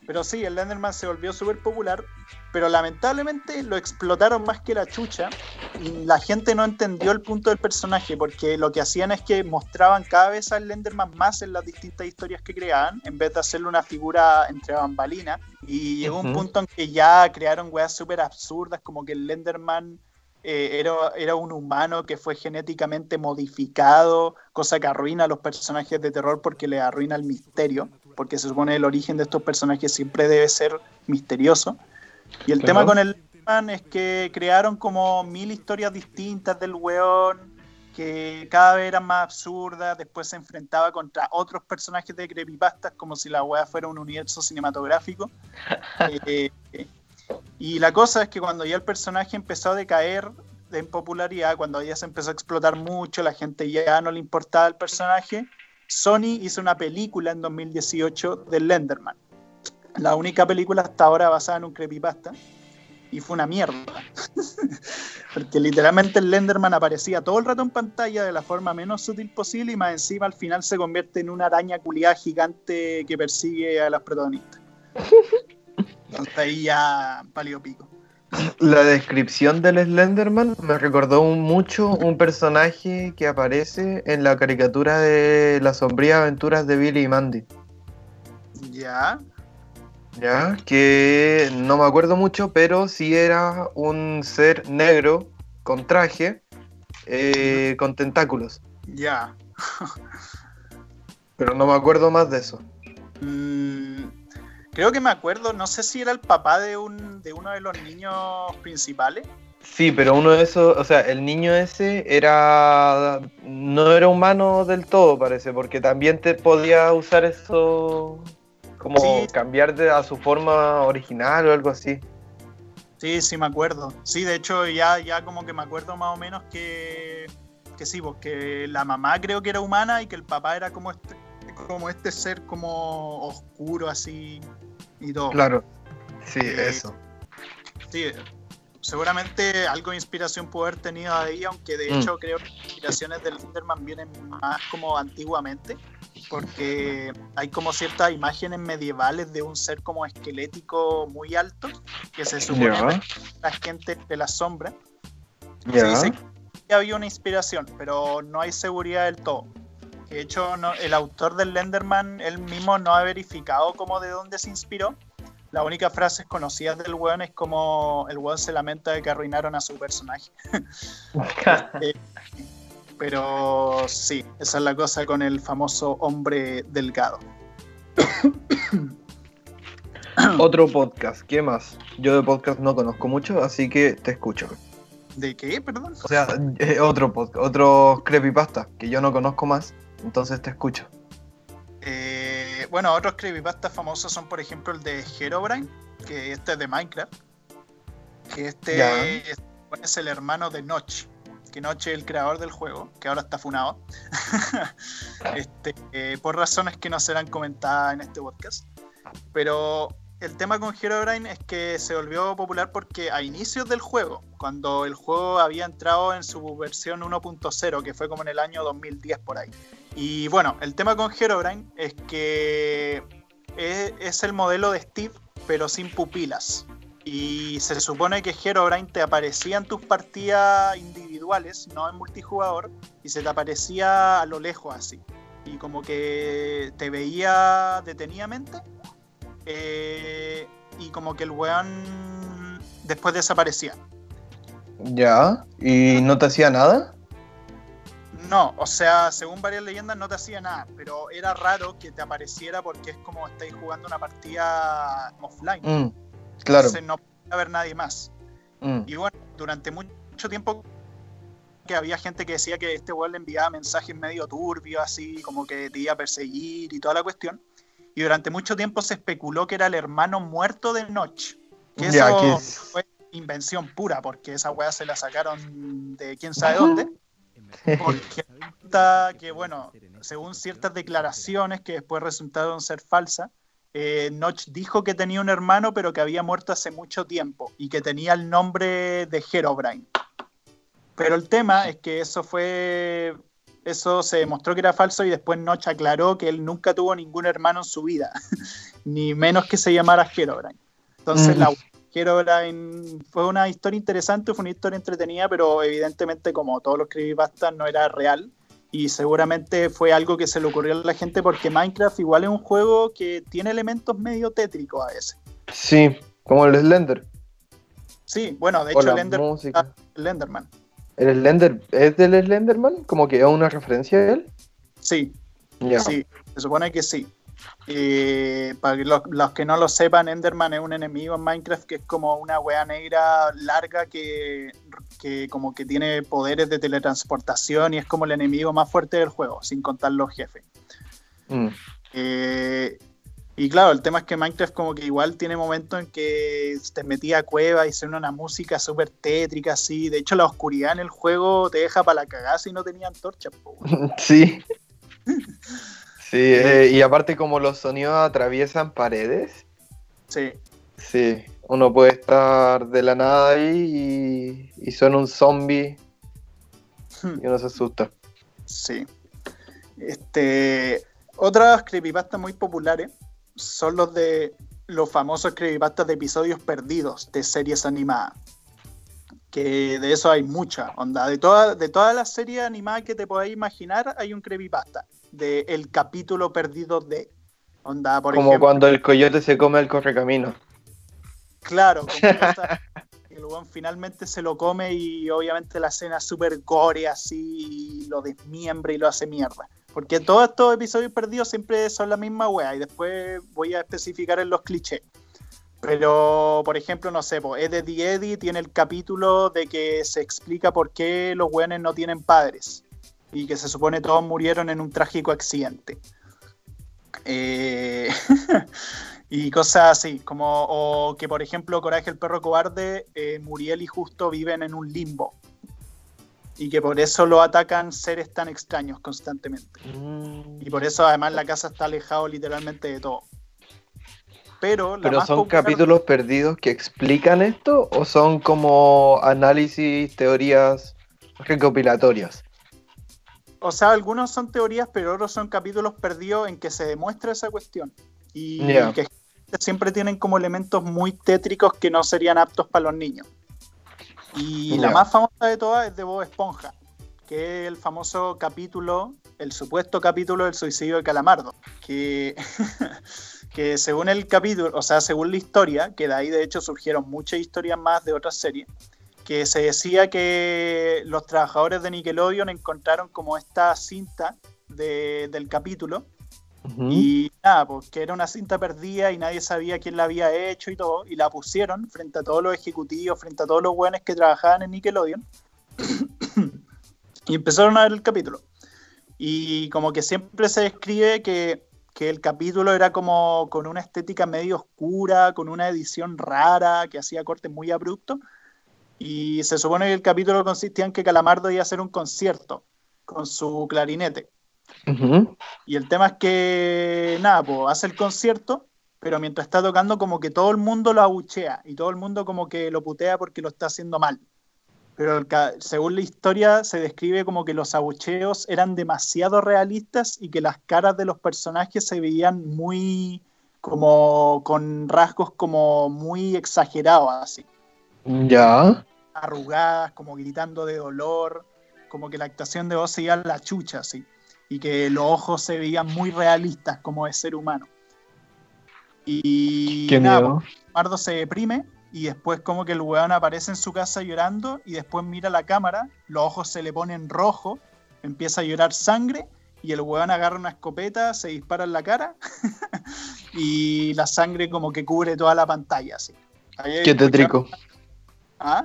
Speaker 2: Pero sí, el Lenderman se volvió súper popular pero lamentablemente lo explotaron más que la chucha y la gente no entendió el punto del personaje porque lo que hacían es que mostraban cada vez al Lenderman más en las distintas historias que creaban en vez de hacerle una figura entre bambalinas y llegó un punto en que ya crearon weas súper absurdas como que el Lenderman eh, era, era, un humano que fue genéticamente modificado, cosa que arruina a los personajes de terror porque le arruina el misterio, porque se supone el origen de estos personajes siempre debe ser misterioso. Y el tema con el man es que crearon como mil historias distintas del weón, que cada vez eran más absurdas, después se enfrentaba contra otros personajes de creepypastas como si la weá fuera un universo cinematográfico. Eh, y la cosa es que cuando ya el personaje empezó a decaer en popularidad, cuando ya se empezó a explotar mucho, la gente ya no le importaba el personaje, Sony hizo una película en 2018 de Lenderman la única película hasta ahora basada en un creepypasta. Y fue una mierda. Porque literalmente el Lenderman aparecía todo el rato en pantalla de la forma menos sutil posible y más encima al final se convierte en una araña culiada gigante que persigue a las protagonistas. Entonces ahí ya palió pico.
Speaker 1: La descripción del Slenderman me recordó mucho un personaje que aparece en la caricatura de las sombrías aventuras de Billy y Mandy.
Speaker 2: Ya.
Speaker 1: Ya, que no me acuerdo mucho, pero sí era un ser negro con traje, eh, con tentáculos.
Speaker 2: Ya.
Speaker 1: pero no me acuerdo más de eso.
Speaker 2: Mm, creo que me acuerdo, no sé si era el papá de, un, de uno de los niños principales.
Speaker 1: Sí, pero uno de esos, o sea, el niño ese era. no era humano del todo, parece, porque también te podía usar eso como cambiar de, a su forma original o algo así.
Speaker 2: Sí, sí, me acuerdo. Sí, de hecho, ya, ya como que me acuerdo más o menos que, que sí, porque la mamá creo que era humana y que el papá era como este, como este ser como oscuro así y todo.
Speaker 1: Claro, sí, eh, eso.
Speaker 2: Sí, seguramente algo de inspiración pudo haber tenido ahí, aunque de mm. hecho creo que las inspiraciones del Enderman vienen más como antiguamente porque hay como ciertas imágenes medievales de un ser como esquelético muy alto que se supone la gente de la sombra. Se dice que había una inspiración, pero no hay seguridad del todo. De hecho, el autor del Lenderman, él mismo no ha verificado como de dónde se inspiró. La única frase conocida del weón es como el weón se lamenta de que arruinaron a su personaje. Eh, pero sí, esa es la cosa con el famoso hombre delgado.
Speaker 1: Otro podcast, ¿qué más? Yo de podcast no conozco mucho, así que te escucho.
Speaker 2: ¿De qué, perdón?
Speaker 1: O sea, eh, otro podcast, otro creepypasta que yo no conozco más, entonces te escucho.
Speaker 2: Eh, bueno, otros creepypastas famosos son, por ejemplo, el de Herobrine, que este es de Minecraft, que este es el hermano de Notch que Noche el creador del juego, que ahora está funado, este, eh, por razones que no serán comentadas en este podcast. Pero el tema con Herobrine es que se volvió popular porque a inicios del juego, cuando el juego había entrado en su versión 1.0, que fue como en el año 2010 por ahí. Y bueno, el tema con Herobrine es que es, es el modelo de Steve, pero sin pupilas. Y se supone que Herobrine te aparecía en tus partidas individuales, no en multijugador, y se te aparecía a lo lejos así. Y como que te veía detenidamente. Eh, y como que el weón después desaparecía.
Speaker 1: Ya, ¿y no te hacía nada?
Speaker 2: No, o sea, según varias leyendas no te hacía nada, pero era raro que te apareciera porque es como estáis jugando una partida offline. Mm.
Speaker 1: Claro.
Speaker 2: Entonces no puede haber nadie más. Mm. Y bueno, durante mucho tiempo que había gente que decía que este weón le enviaba mensajes medio turbios, así como que te iba a perseguir y toda la cuestión. Y durante mucho tiempo se especuló que era el hermano muerto de Notch. Que eso fue invención pura, porque esa weá se la sacaron de quién sabe dónde. Porque que, bueno, según ciertas declaraciones que después resultaron ser falsas, eh, Notch dijo que tenía un hermano, pero que había muerto hace mucho tiempo y que tenía el nombre de Herobrine. Pero el tema es que eso fue. Eso se demostró que era falso y después Notch aclaró que él nunca tuvo ningún hermano en su vida, ni menos que se llamara Herobrine. Entonces, la Herobrine fue una historia interesante, fue una historia entretenida, pero evidentemente como todos los creepypastas no era real y seguramente fue algo que se le ocurrió a la gente porque Minecraft igual es un juego que tiene elementos medio tétricos a veces.
Speaker 1: Sí, como el Slender.
Speaker 2: Sí, bueno, de hecho el Slenderman.
Speaker 1: ¿El Slender es del Slenderman? ¿Como que es una referencia a él?
Speaker 2: Sí, sí, se supone que sí. Eh, para los, que no lo sepan, Enderman es un enemigo en Minecraft que es como una wea negra larga que, como que tiene poderes de teletransportación y es como el enemigo más fuerte del juego, sin contar los jefes. Mm. Eh, y claro, el tema es que Minecraft como que igual tiene momentos en que te metía a cueva y suena una música súper tétrica así. De hecho, la oscuridad en el juego te deja para la cagada si no tenían antorchas.
Speaker 1: sí. Sí, eh, y aparte como los sonidos atraviesan paredes.
Speaker 2: Sí.
Speaker 1: Sí, uno puede estar de la nada ahí y, y suena un zombie y uno se asusta.
Speaker 2: Sí. Este, otras creepypastas muy populares son los de los famosos creepypastas de episodios perdidos de series animadas. Que de eso hay mucha onda. De, toda, de todas las series animadas que te podáis imaginar, hay un creepypasta de el capítulo perdido de. Onda, por
Speaker 1: como cuando el coyote se come el correcamino.
Speaker 2: Claro, el weón finalmente se lo come y obviamente la escena es súper gore así, y lo desmiembra y lo hace mierda. Porque todos estos episodios perdidos siempre son la misma wea y después voy a especificar en los clichés. Pero, por ejemplo, no sé, pues, Eddie Eddie tiene el capítulo de que se explica por qué los weones no tienen padres y que se supone todos murieron en un trágico accidente. Eh, y cosas así, como o que por ejemplo Coraje el perro cobarde, eh, Muriel y Justo viven en un limbo. Y que por eso lo atacan seres tan extraños constantemente. Y por eso además la casa está alejado literalmente de todo. Pero,
Speaker 1: ¿Pero son capítulos perdidos que explican esto o son como análisis, teorías recopilatorias?
Speaker 2: o sea, algunos son teorías, pero otros son capítulos perdidos en que se demuestra esa cuestión. Y que siempre tienen como elementos muy tétricos que no serían aptos para los niños. Y la más famosa de todas es de Bob Esponja, que es el famoso capítulo, el supuesto capítulo del suicidio de Calamardo, que, que según el capítulo, o sea, según la historia, que de ahí de hecho surgieron muchas historias más de otras series, que se decía que los trabajadores de Nickelodeon encontraron como esta cinta del capítulo y nada, pues que era una cinta perdida y nadie sabía quién la había hecho y todo, y la pusieron frente a todos los ejecutivos, frente a todos los buenos que trabajaban en Nickelodeon y empezaron a ver el capítulo. Y como que siempre se describe que, que el capítulo era como con una estética medio oscura, con una edición rara, que hacía cortes muy abruptos, y se supone que el capítulo consistía en que Calamardo iba a hacer un concierto con su clarinete. Y el tema es que, nada, pues hace el concierto, pero mientras está tocando como que todo el mundo lo abuchea y todo el mundo como que lo putea porque lo está haciendo mal. Pero según la historia se describe como que los abucheos eran demasiado realistas y que las caras de los personajes se veían muy como con rasgos como muy exagerados así.
Speaker 1: Ya
Speaker 2: arrugadas, como gritando de dolor, como que la actuación de voz se iba a la chucha, así, y que los ojos se veían muy realistas como de ser humano. Y nada, Mardo se deprime y después como que el weón aparece en su casa llorando y después mira la cámara, los ojos se le ponen rojo, empieza a llorar sangre y el weón agarra una escopeta, se dispara en la cara y la sangre como que cubre toda la pantalla. Así.
Speaker 1: Qué tétrico.
Speaker 2: ¿Ah?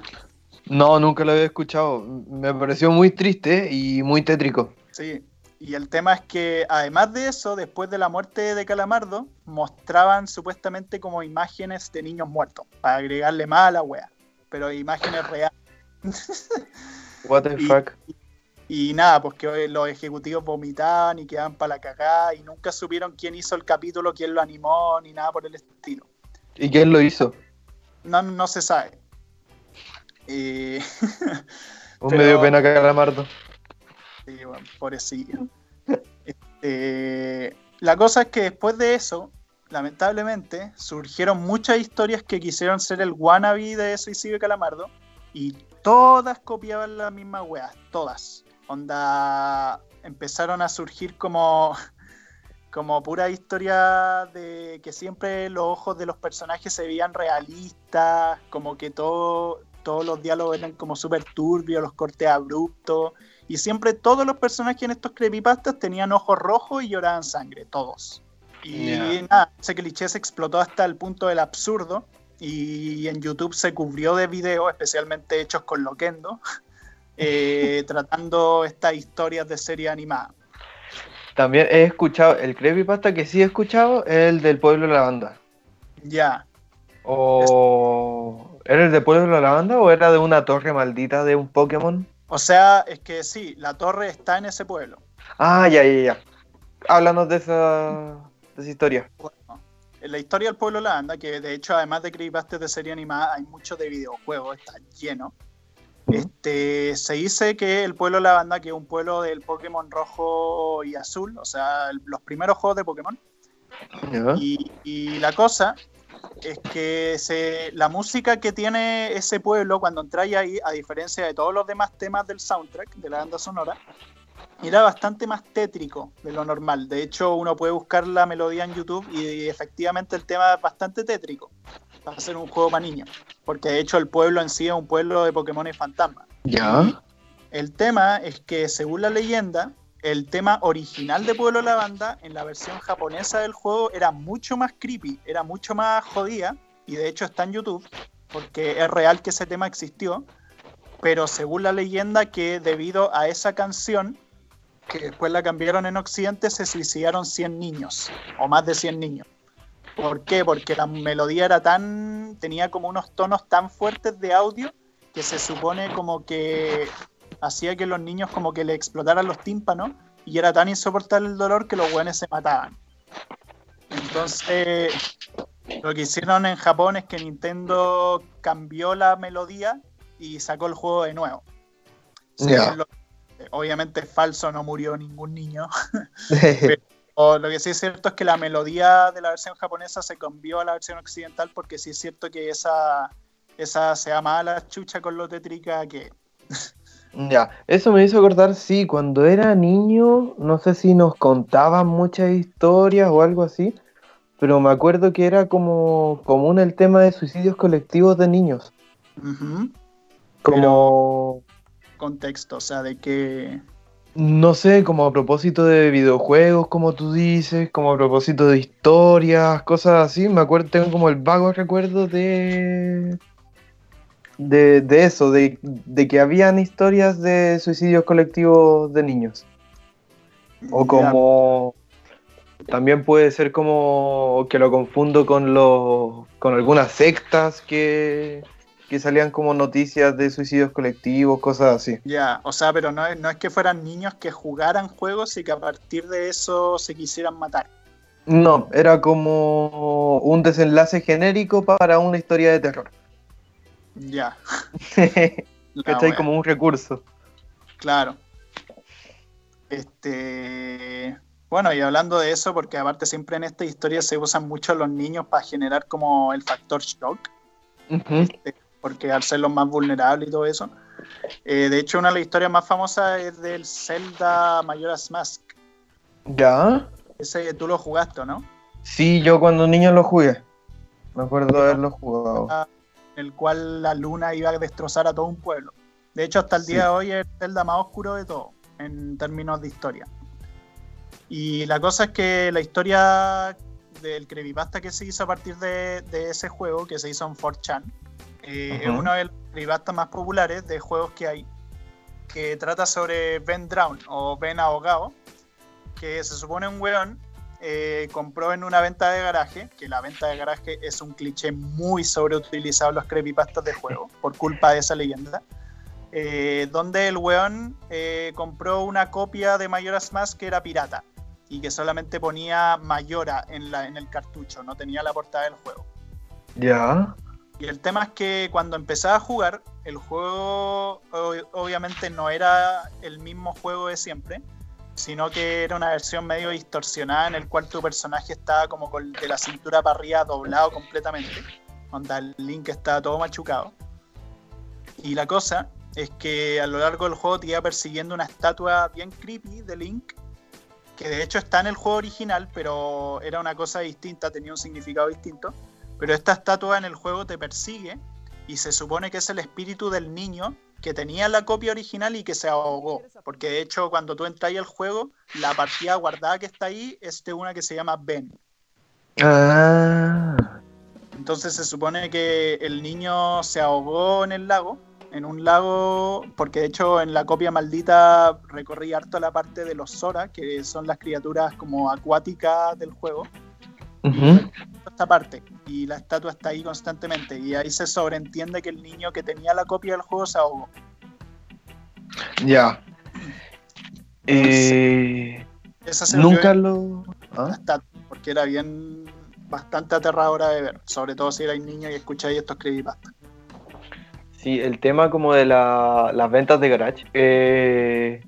Speaker 1: No, nunca lo había escuchado. Me pareció muy triste y muy tétrico.
Speaker 2: Sí, y el tema es que además de eso, después de la muerte de Calamardo, mostraban supuestamente como imágenes de niños muertos, para agregarle más a la wea, pero imágenes reales.
Speaker 1: What the fuck.
Speaker 2: Y, nada, pues que los ejecutivos vomitaban y quedaban para la cagada y nunca supieron quién hizo el capítulo, quién lo animó, ni nada por el estilo.
Speaker 1: ¿Y quién lo hizo?
Speaker 2: No, no se sabe.
Speaker 1: Y... Un medio pena Calamardo.
Speaker 2: Sí, bueno, pobrecillo. Este, la cosa es que después de eso, lamentablemente, surgieron muchas historias que quisieron ser el wannabe de Suicidio Calamardo y todas copiaban las mismas weas, todas. Onda, empezaron a surgir como, como pura historia de que siempre los ojos de los personajes se veían realistas, como que todo, todos los diálogos eran como súper turbios, los cortes abruptos, y siempre todos los personajes en estos creepypastas tenían ojos rojos y lloraban sangre, todos. Y nada, ese cliché se explotó hasta el punto del absurdo, y en YouTube se cubrió de videos, especialmente hechos con Loquendo, eh, tratando estas historias de serie animada.
Speaker 1: También he escuchado, el creepypasta que sí he escuchado es el del Pueblo de la Banda.
Speaker 2: Ya.
Speaker 1: O... ¿Era el del Pueblo de la Banda o era de una torre maldita de un Pokémon?
Speaker 2: O sea, es que sí, la torre está en ese pueblo.
Speaker 1: Ah, ya, ya, ya. Háblanos de esa, de esa historia.
Speaker 2: Bueno, en la historia del pueblo de la banda, que de hecho, además de creepypastas de serie animada, hay mucho de videojuegos, está lleno. Este, se dice que el pueblo de la banda, que es un pueblo del Pokémon rojo y azul, o sea, los primeros juegos de Pokémon. Y, la cosa es que se, la música que tiene ese pueblo cuando entráis ahí, a diferencia de todos los demás temas del soundtrack, de la banda sonora, era bastante más tétrico de lo normal. De hecho, uno puede buscar la melodía en YouTube y efectivamente el tema es bastante tétrico va a ser un juego para niños. Porque de hecho el pueblo en sí es un pueblo de Pokémon y fantasmas.
Speaker 1: Ya.
Speaker 2: El tema es que, según la leyenda, el tema original de Pueblo de la Banda, en la versión japonesa del juego, era mucho más creepy, era mucho más jodida, y de hecho está en YouTube, porque es real que ese tema existió, pero según la leyenda que debido a esa canción, que después la cambiaron en Occidente, se suicidaron 100 niños, o más de 100 niños. ¿Por qué? Porque la melodía era tan. tenía como unos tonos tan fuertes de audio que se supone como que hacía que los niños como que le explotaran los tímpanos y era tan insoportable el dolor que los buenos se mataban. Entonces, lo que hicieron en Japón es que Nintendo cambió la melodía y sacó el juego de nuevo. obviamente es falso, no murió ningún niño. pero lo que sí es cierto es que la melodía de la versión japonesa se cambió a la versión occidental porque sí es cierto que esa, esa se llama la chucha con lo tétrica que...
Speaker 1: Ya, eso me hizo acordar, sí, cuando era niño, no sé si nos contaban muchas historias o algo así, pero me acuerdo que era como común el tema de suicidios colectivos de niños. Como...
Speaker 2: contexto, o sea, de que
Speaker 1: no sé, como a propósito de videojuegos, como tú dices, como a propósito de historias, cosas así. Me acuerdo, tengo como el vago recuerdo de. De, eso, de, que habían historias de suicidios colectivos de niños. O como. También puede ser como que lo confundo con los. con algunas sectas que que salían como noticias de suicidios colectivos, cosas así.
Speaker 2: Ya, o sea, pero no no es que fueran niños que jugaran juegos y que a partir de eso se quisieran matar.
Speaker 1: No, era como un desenlace genérico para una historia de terror.
Speaker 2: Ya.
Speaker 1: ¿Cachai? como un recurso.
Speaker 2: Claro. Este. Bueno, y hablando de eso, porque aparte siempre en esta historia se usan mucho los niños para generar como el factor shock porque al ser los más vulnerables y todo eso. Eh, de hecho, una de las historias más famosas es del Zelda Majora's Mask.
Speaker 1: ¿Ya?
Speaker 2: Ese tú lo jugaste, ¿no?
Speaker 1: Sí, yo cuando niño lo jugué. Me acuerdo de haberlo jugado.
Speaker 2: En el cual la luna iba a destrozar a todo un pueblo. De hecho, hasta el día de hoy es el Zelda más oscuro de todo, en términos de historia. Y la cosa es que la historia del creepypasta que se hizo a partir de, de ese juego, que se hizo en 4chan, eh, es uno de los creepypastas más populares de juegos que hay, que trata sobre Ben Drown o Ben Ahogado, que se supone un weón eh, compró en una venta de garaje, que la venta de garaje es un cliché muy sobreutilizado en los creepypastas de juego, por culpa de esa leyenda. Eh, donde el weón compró una copia de Mayoras Mask que era pirata y que solamente ponía Mayora en, la, en el cartucho, no tenía la portada del juego.
Speaker 1: Ya.
Speaker 2: Y el tema es que cuando empezaba a jugar, el juego obviamente no era el mismo juego de siempre. Sino que era una versión medio distorsionada en el cual tu personaje estaba como de la cintura para arriba doblado completamente, donde el Link está todo machucado. Y la cosa es que a lo largo del juego te iba persiguiendo una estatua bien creepy de Link, que de hecho está en el juego original, pero era una cosa distinta, tenía un significado distinto. Pero esta estatua en el juego te persigue y se supone que es el espíritu del niño que tenía la copia original y que se ahogó. Porque de hecho, cuando tú entras al juego, la partida guardada que está ahí es de una que se llama Ben.
Speaker 1: Ah.
Speaker 2: Entonces se supone que el niño se ahogó en el lago, en un lago, porque de hecho en la copia maldita recorrí harto la parte de los Sora, que son las criaturas como acuáticas del juego. Esta parte, y la estatua está ahí constantemente, y ahí se sobreentiende que el niño que tenía la copia del juego se ahogó.
Speaker 1: Ya. Eh, nunca lo.
Speaker 2: ¿Ah? porque era bien bastante aterradora de ver, sobre todo si erais niño y escucháis estos creepypastas.
Speaker 1: Sí, el tema como de las ventas de garage. Eh,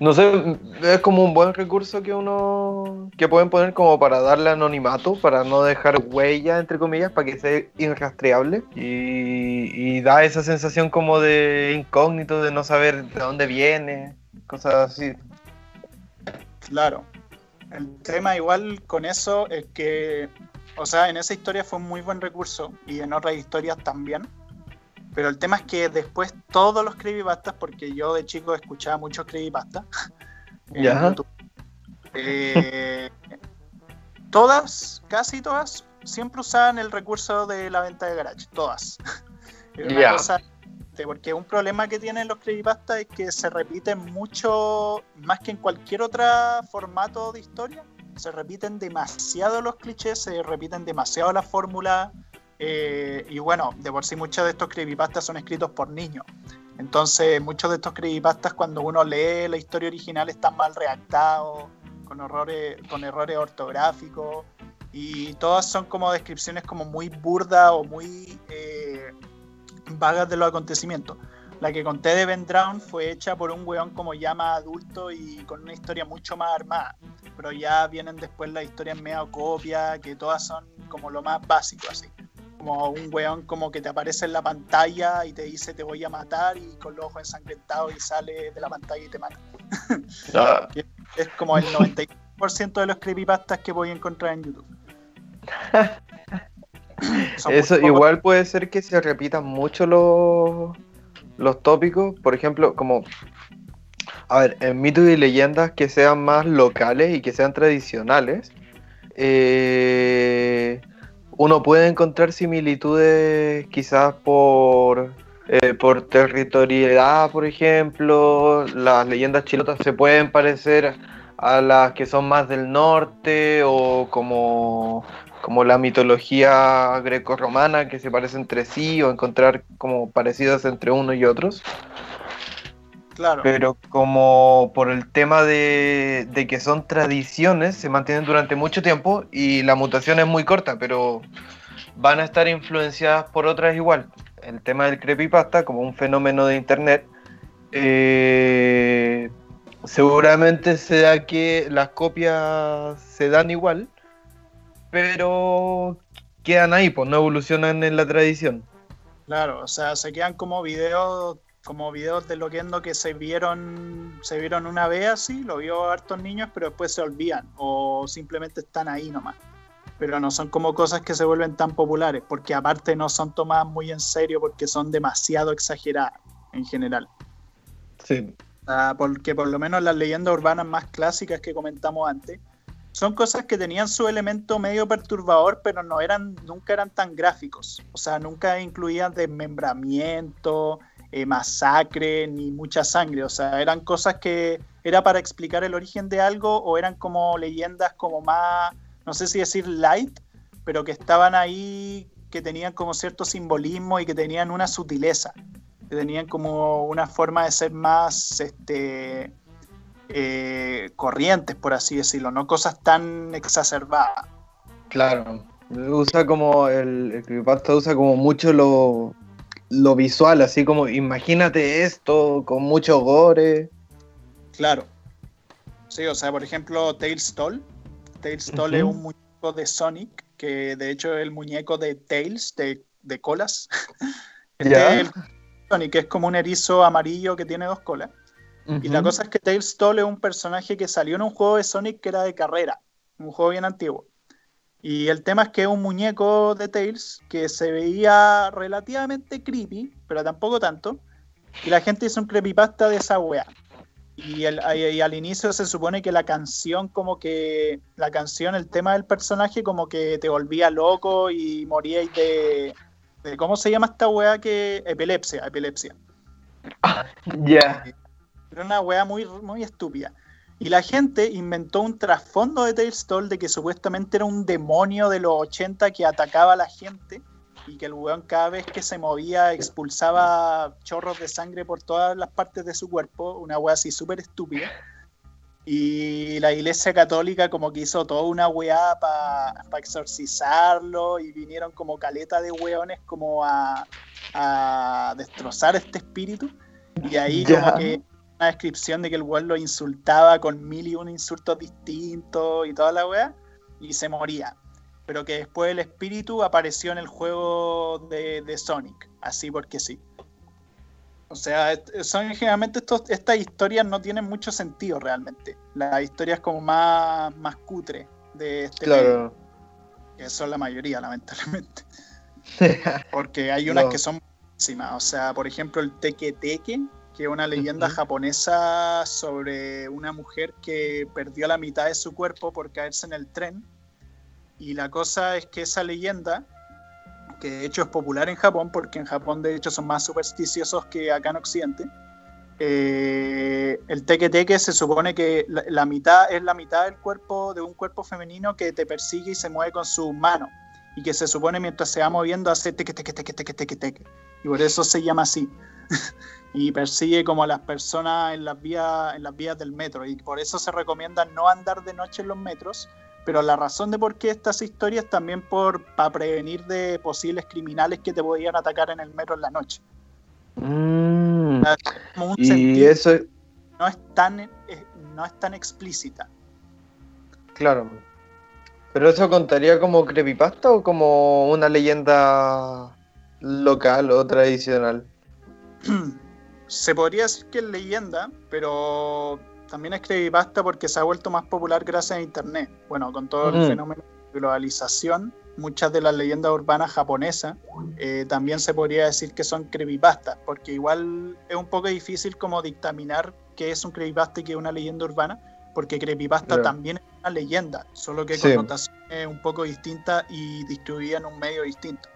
Speaker 1: no sé, es como un buen recurso que uno que pueden poner como para darle anonimato, para no dejar huella, entre comillas, para que sea irrastreable y, da esa sensación como de incógnito, de no saber de dónde viene, cosas así.
Speaker 2: Claro. El tema igual con eso es que, o sea, en esa historia fue un muy buen recurso y en otras historias también pero el tema es que después todos los creepypastas, porque yo de chico escuchaba muchos creepypastas
Speaker 1: ya
Speaker 2: eh, todas, casi todas, siempre usaban el recurso de la venta de garage. Todas.
Speaker 1: Ya.
Speaker 2: porque un problema que tienen los creepypastas es que se repiten mucho, más que en cualquier otro formato de historia, se repiten demasiado los clichés, se repiten demasiado las fórmulas eh, y bueno, de por sí muchos de estos creepypastas son escritos por niños. Entonces, muchos de estos creepypastas, cuando uno lee la historia original, están mal redactados, con errores, con errores ortográficos, y todas son como descripciones como muy burdas o muy eh, vagas de los acontecimientos. La que conté de Ben Drown fue hecha por un weón como llama adulto y con una historia mucho más armada. Pero ya vienen después las historias medio copia, que todas son como lo más básico así como un weón como que te aparece en la pantalla y te dice te voy a matar y con los ojos ensangrentados y sale de la pantalla y te mata. Ah. es como el 95% de los creepypastas que voy a encontrar en YouTube.
Speaker 1: Eso igual puede ser que se repitan mucho los, los tópicos, por ejemplo, como a ver, en mitos y leyendas que sean más locales y que sean tradicionales. Eh, uno puede encontrar similitudes quizás por, eh, por territorialidad, por ejemplo. Las leyendas chilotas se pueden parecer a las que son más del norte o como, como la mitología greco-romana que se parece entre sí o encontrar como parecidas entre uno y otros. Pero como por el tema de, que son tradiciones, se mantienen durante mucho tiempo y la mutación es muy corta, pero van a estar influenciadas por otras igual. El tema del creepypasta, como un fenómeno de internet, eh, seguramente sea que las copias se dan igual, pero quedan ahí, pues no evolucionan en la tradición.
Speaker 2: Claro, o sea, se quedan como videos como videos de Loquendo que se vieron se vieron una vez así, lo vio hartos niños, pero después se olvidan o simplemente están ahí nomás. Pero no son como cosas que se vuelven tan populares, porque aparte no son tomadas muy en serio porque son demasiado exageradas en general.
Speaker 1: Sí.
Speaker 2: porque por lo menos las leyendas urbanas más clásicas que comentamos antes son cosas que tenían su elemento medio perturbador, pero no eran, nunca eran tan gráficos. O sea, nunca incluían desmembramiento, eh, masacre ni mucha sangre. O sea, eran cosas que era para explicar el origen de algo o eran como leyendas como más, no sé si decir light, pero que estaban ahí, que tenían como cierto simbolismo y que tenían una sutileza, que tenían como una forma de ser más este, eh, corrientes, por así decirlo, no cosas tan exacerbadas.
Speaker 1: Claro, usa como el, el creepypasta usa como mucho lo, lo visual, así como imagínate esto con mucho gore.
Speaker 2: Claro. Sí, o sea, por ejemplo, Tails Toll. Tails Toll es un muñeco de Sonic, que de hecho es el muñeco de Tails, de, colas. este es Sonic, es como un erizo amarillo que tiene dos colas. Y la cosa es que Tails Toll es un personaje que salió en un juego de Sonic que era de carrera, un juego bien antiguo. Y el tema es que es un muñeco de Tails que se veía relativamente creepy, pero tampoco tanto. Y la gente hizo un creepypasta de esa wea. Y, al inicio se supone que la canción, como que. La canción, el tema del personaje, como que te volvía loco y moríais de. de ¿Cómo se llama esta wea que. Epilepsia, epilepsia.
Speaker 1: Ya.
Speaker 2: Era una wea muy, muy estúpida. Y la gente inventó un trasfondo de Tales Toll de que supuestamente era un demonio de los 80 que atacaba a la gente y que el weón cada vez que se movía expulsaba chorros de sangre por todas las partes de su cuerpo, una wea así súper estúpida. Y la iglesia católica como que hizo toda una weá para exorcizarlo y vinieron como caleta de weones como a, a destrozar este espíritu. Y ahí como que una descripción de que el weón lo insultaba con mil y un insultos distintos y toda la weá, y se moría. Pero que después el espíritu apareció en el juego de, Sonic, así porque sí. O sea, son generalmente estos, estas historias no tienen mucho sentido realmente. La historia es como más, más cutre de este
Speaker 1: claro.
Speaker 2: que son la mayoría, lamentablemente. Porque hay unas que son buenísimas. O sea, por ejemplo, el Teke Teke, que es una leyenda japonesa sobre una mujer que perdió la mitad de su cuerpo por caerse en el tren. Y la cosa es que esa leyenda, que de hecho es popular en Japón, porque en Japón de hecho son más supersticiosos que acá en Occidente, eh, el teque teque se supone que la, mitad es la mitad del cuerpo de un cuerpo femenino que te persigue y se mueve con su mano. Y que se supone mientras se va moviendo hace teque teque teque teque teque teque. Y por eso se llama así y persigue como a las personas en las vías en las vías del metro. Y por eso se recomienda no andar de noche en los metros. Pero la razón de por qué estas historias también por para prevenir de posibles criminales que te podían atacar en el metro en la noche.
Speaker 1: Mm. y eso
Speaker 2: no es tan eh, no es tan explícita.
Speaker 1: Claro. Pero eso contaría como creepypasta o como una leyenda local o tradicional
Speaker 2: se podría decir que es leyenda, pero también es creepypasta porque se ha vuelto más popular gracias a Internet. Bueno, con todo el fenómeno de globalización, muchas de las leyendas urbanas japonesas eh, también se podría decir que son creepypastas, porque igual es un poco difícil como dictaminar qué es un creepypasta y qué es una leyenda urbana, porque creepypasta también es una leyenda, solo que con notaciones un poco distintas y distribuida en un medio distinto.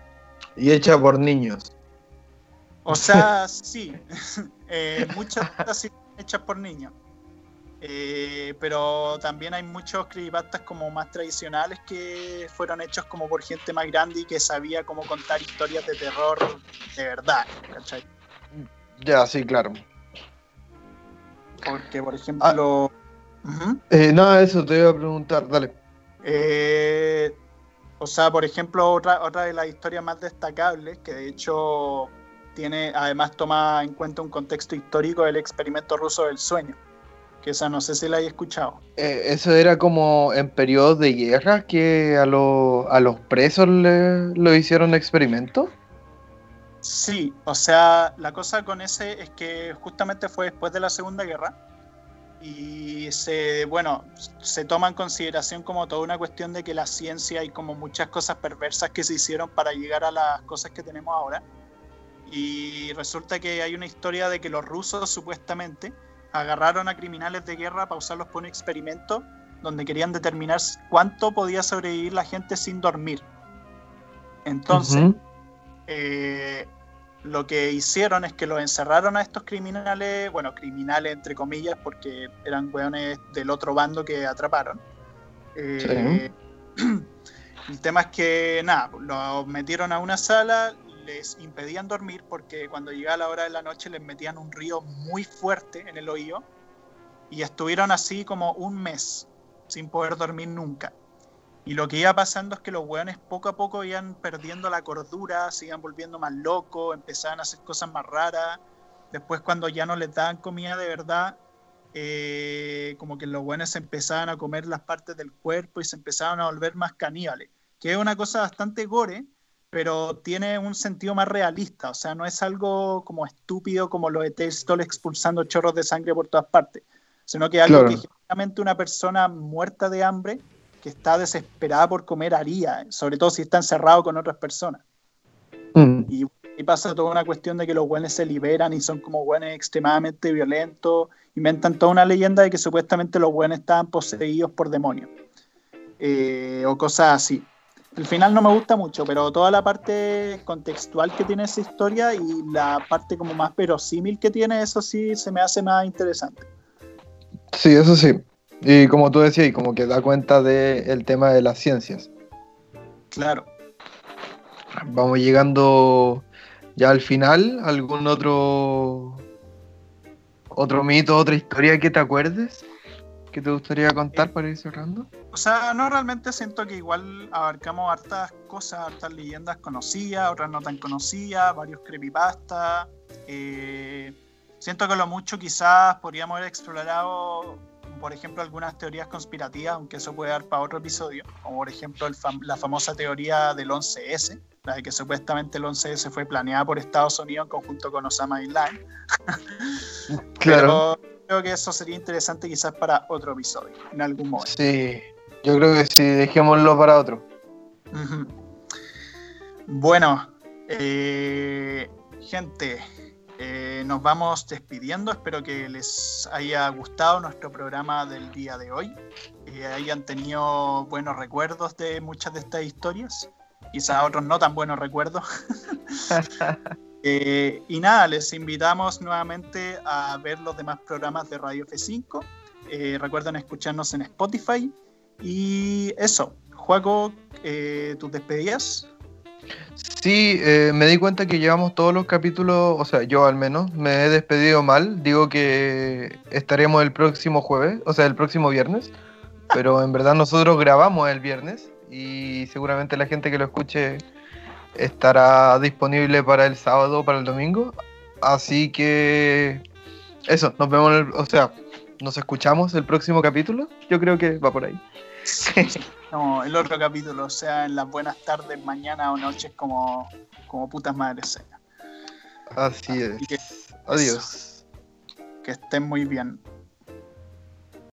Speaker 1: Y hecha por niños.
Speaker 2: O sea, sí, eh, muchas hechas por niños. Eh, pero también hay muchos creepypastas como más tradicionales que fueron hechos como por gente más grande y que sabía cómo contar historias de terror de verdad, ¿cachai?
Speaker 1: Ya, sí, claro.
Speaker 2: Porque, por ejemplo...
Speaker 1: Ah, eh, nada, eso te iba a preguntar, dale.
Speaker 2: o sea, por ejemplo, otra, otra de las historias más destacables, que de hecho tiene, además toma en cuenta un contexto histórico del experimento ruso del sueño, que esa no sé si la hay escuchado.
Speaker 1: Eh, eso era como en periodos de guerra que a, a los presos le, lo hicieron experimento.
Speaker 2: Sí, o sea, la cosa con ese es que justamente fue después de la Segunda Guerra y se, bueno, se toma en consideración como toda una cuestión de que la ciencia y como muchas cosas perversas que se hicieron para llegar a las cosas que tenemos ahora. Y resulta que hay una historia de que los rusos supuestamente agarraron a criminales de guerra para usarlos por un experimento donde querían determinar cuánto podía sobrevivir la gente sin dormir. Entonces, eh, lo que hicieron es que los encerraron a estos criminales, bueno, criminales entre comillas, porque eran weones del otro bando que atraparon. Eh, el tema es que, nada, los metieron a una sala, les impedían dormir porque cuando llegaba la hora de la noche les metían un río muy fuerte en el oído y estuvieron así como un mes sin poder dormir nunca. Y lo que iba pasando es que los hueones poco a poco iban perdiendo la cordura, se iban volviendo más locos, empezaban a hacer cosas más raras. Después cuando ya no les daban comida de verdad, eh, como que los se empezaban a comer las partes del cuerpo y se empezaban a volver más caníbales, que es una cosa bastante gore, pero tiene un sentido más realista, o sea, no es algo como estúpido como lo de Testol expulsando chorros de sangre por todas partes, sino que algo que generalmente una persona muerta de hambre que está desesperada por comer haría, sobre todo si está encerrado con otras personas. Mm. Y, pasa toda una cuestión de que los buenos se liberan y son como buenos extremadamente violentos, inventan toda una leyenda de que supuestamente los buenos estaban poseídos por demonios, eh, o cosas así. El final no me gusta mucho, pero toda la parte contextual que tiene esa historia y la parte como más verosímil que tiene, eso sí se me hace más interesante.
Speaker 1: Sí, eso sí. Y como tú decías, como que da cuenta del tema de las ciencias.
Speaker 2: Claro.
Speaker 1: Vamos llegando ya al final. ¿Algún otro otro mito, otra historia que te acuerdes? ¿Que te gustaría contar para ir cerrando?
Speaker 2: O sea, no realmente siento que igual abarcamos hartas cosas, hartas leyendas conocidas, otras no tan conocidas, varios creepypastas. Eh, siento que lo mucho quizás podríamos haber explorado por ejemplo, algunas teorías conspirativas, aunque eso puede dar para otro episodio, como por ejemplo la famosa teoría del 11S, la de que supuestamente el 11S fue planeada por Estados Unidos en conjunto con Osama Bin Laden. claro. Pero creo que eso sería interesante quizás para otro episodio, en algún momento.
Speaker 1: Sí, yo creo que sí, dejémoslo para otro.
Speaker 2: Bueno, eh, gente, eh, nos vamos despidiendo. Espero que les haya gustado nuestro programa del día de hoy. Que hayan tenido buenos recuerdos de muchas de estas historias. Quizás otros no tan buenos recuerdos. Eh, y nada, les invitamos nuevamente a ver los demás programas de Radio F5. Eh, recuerden escucharnos en Spotify. Y eso, Juaco, tus despedidas.
Speaker 1: Sí, eh, me di cuenta que llevamos todos los capítulos, o sea, yo al menos, me he despedido mal. Digo que estaremos el próximo jueves, o sea, el próximo viernes, pero en verdad nosotros grabamos el viernes y seguramente la gente que lo escuche estará disponible para el sábado o para el domingo. Así que eso, nos vemos, o sea, nos escuchamos el próximo capítulo. Yo creo que va por ahí.
Speaker 2: No, el otro capítulo, o sea, en las buenas tardes, mañana o noches como, como putas madres
Speaker 1: sean. Así es. Adiós.
Speaker 2: Que estén muy bien.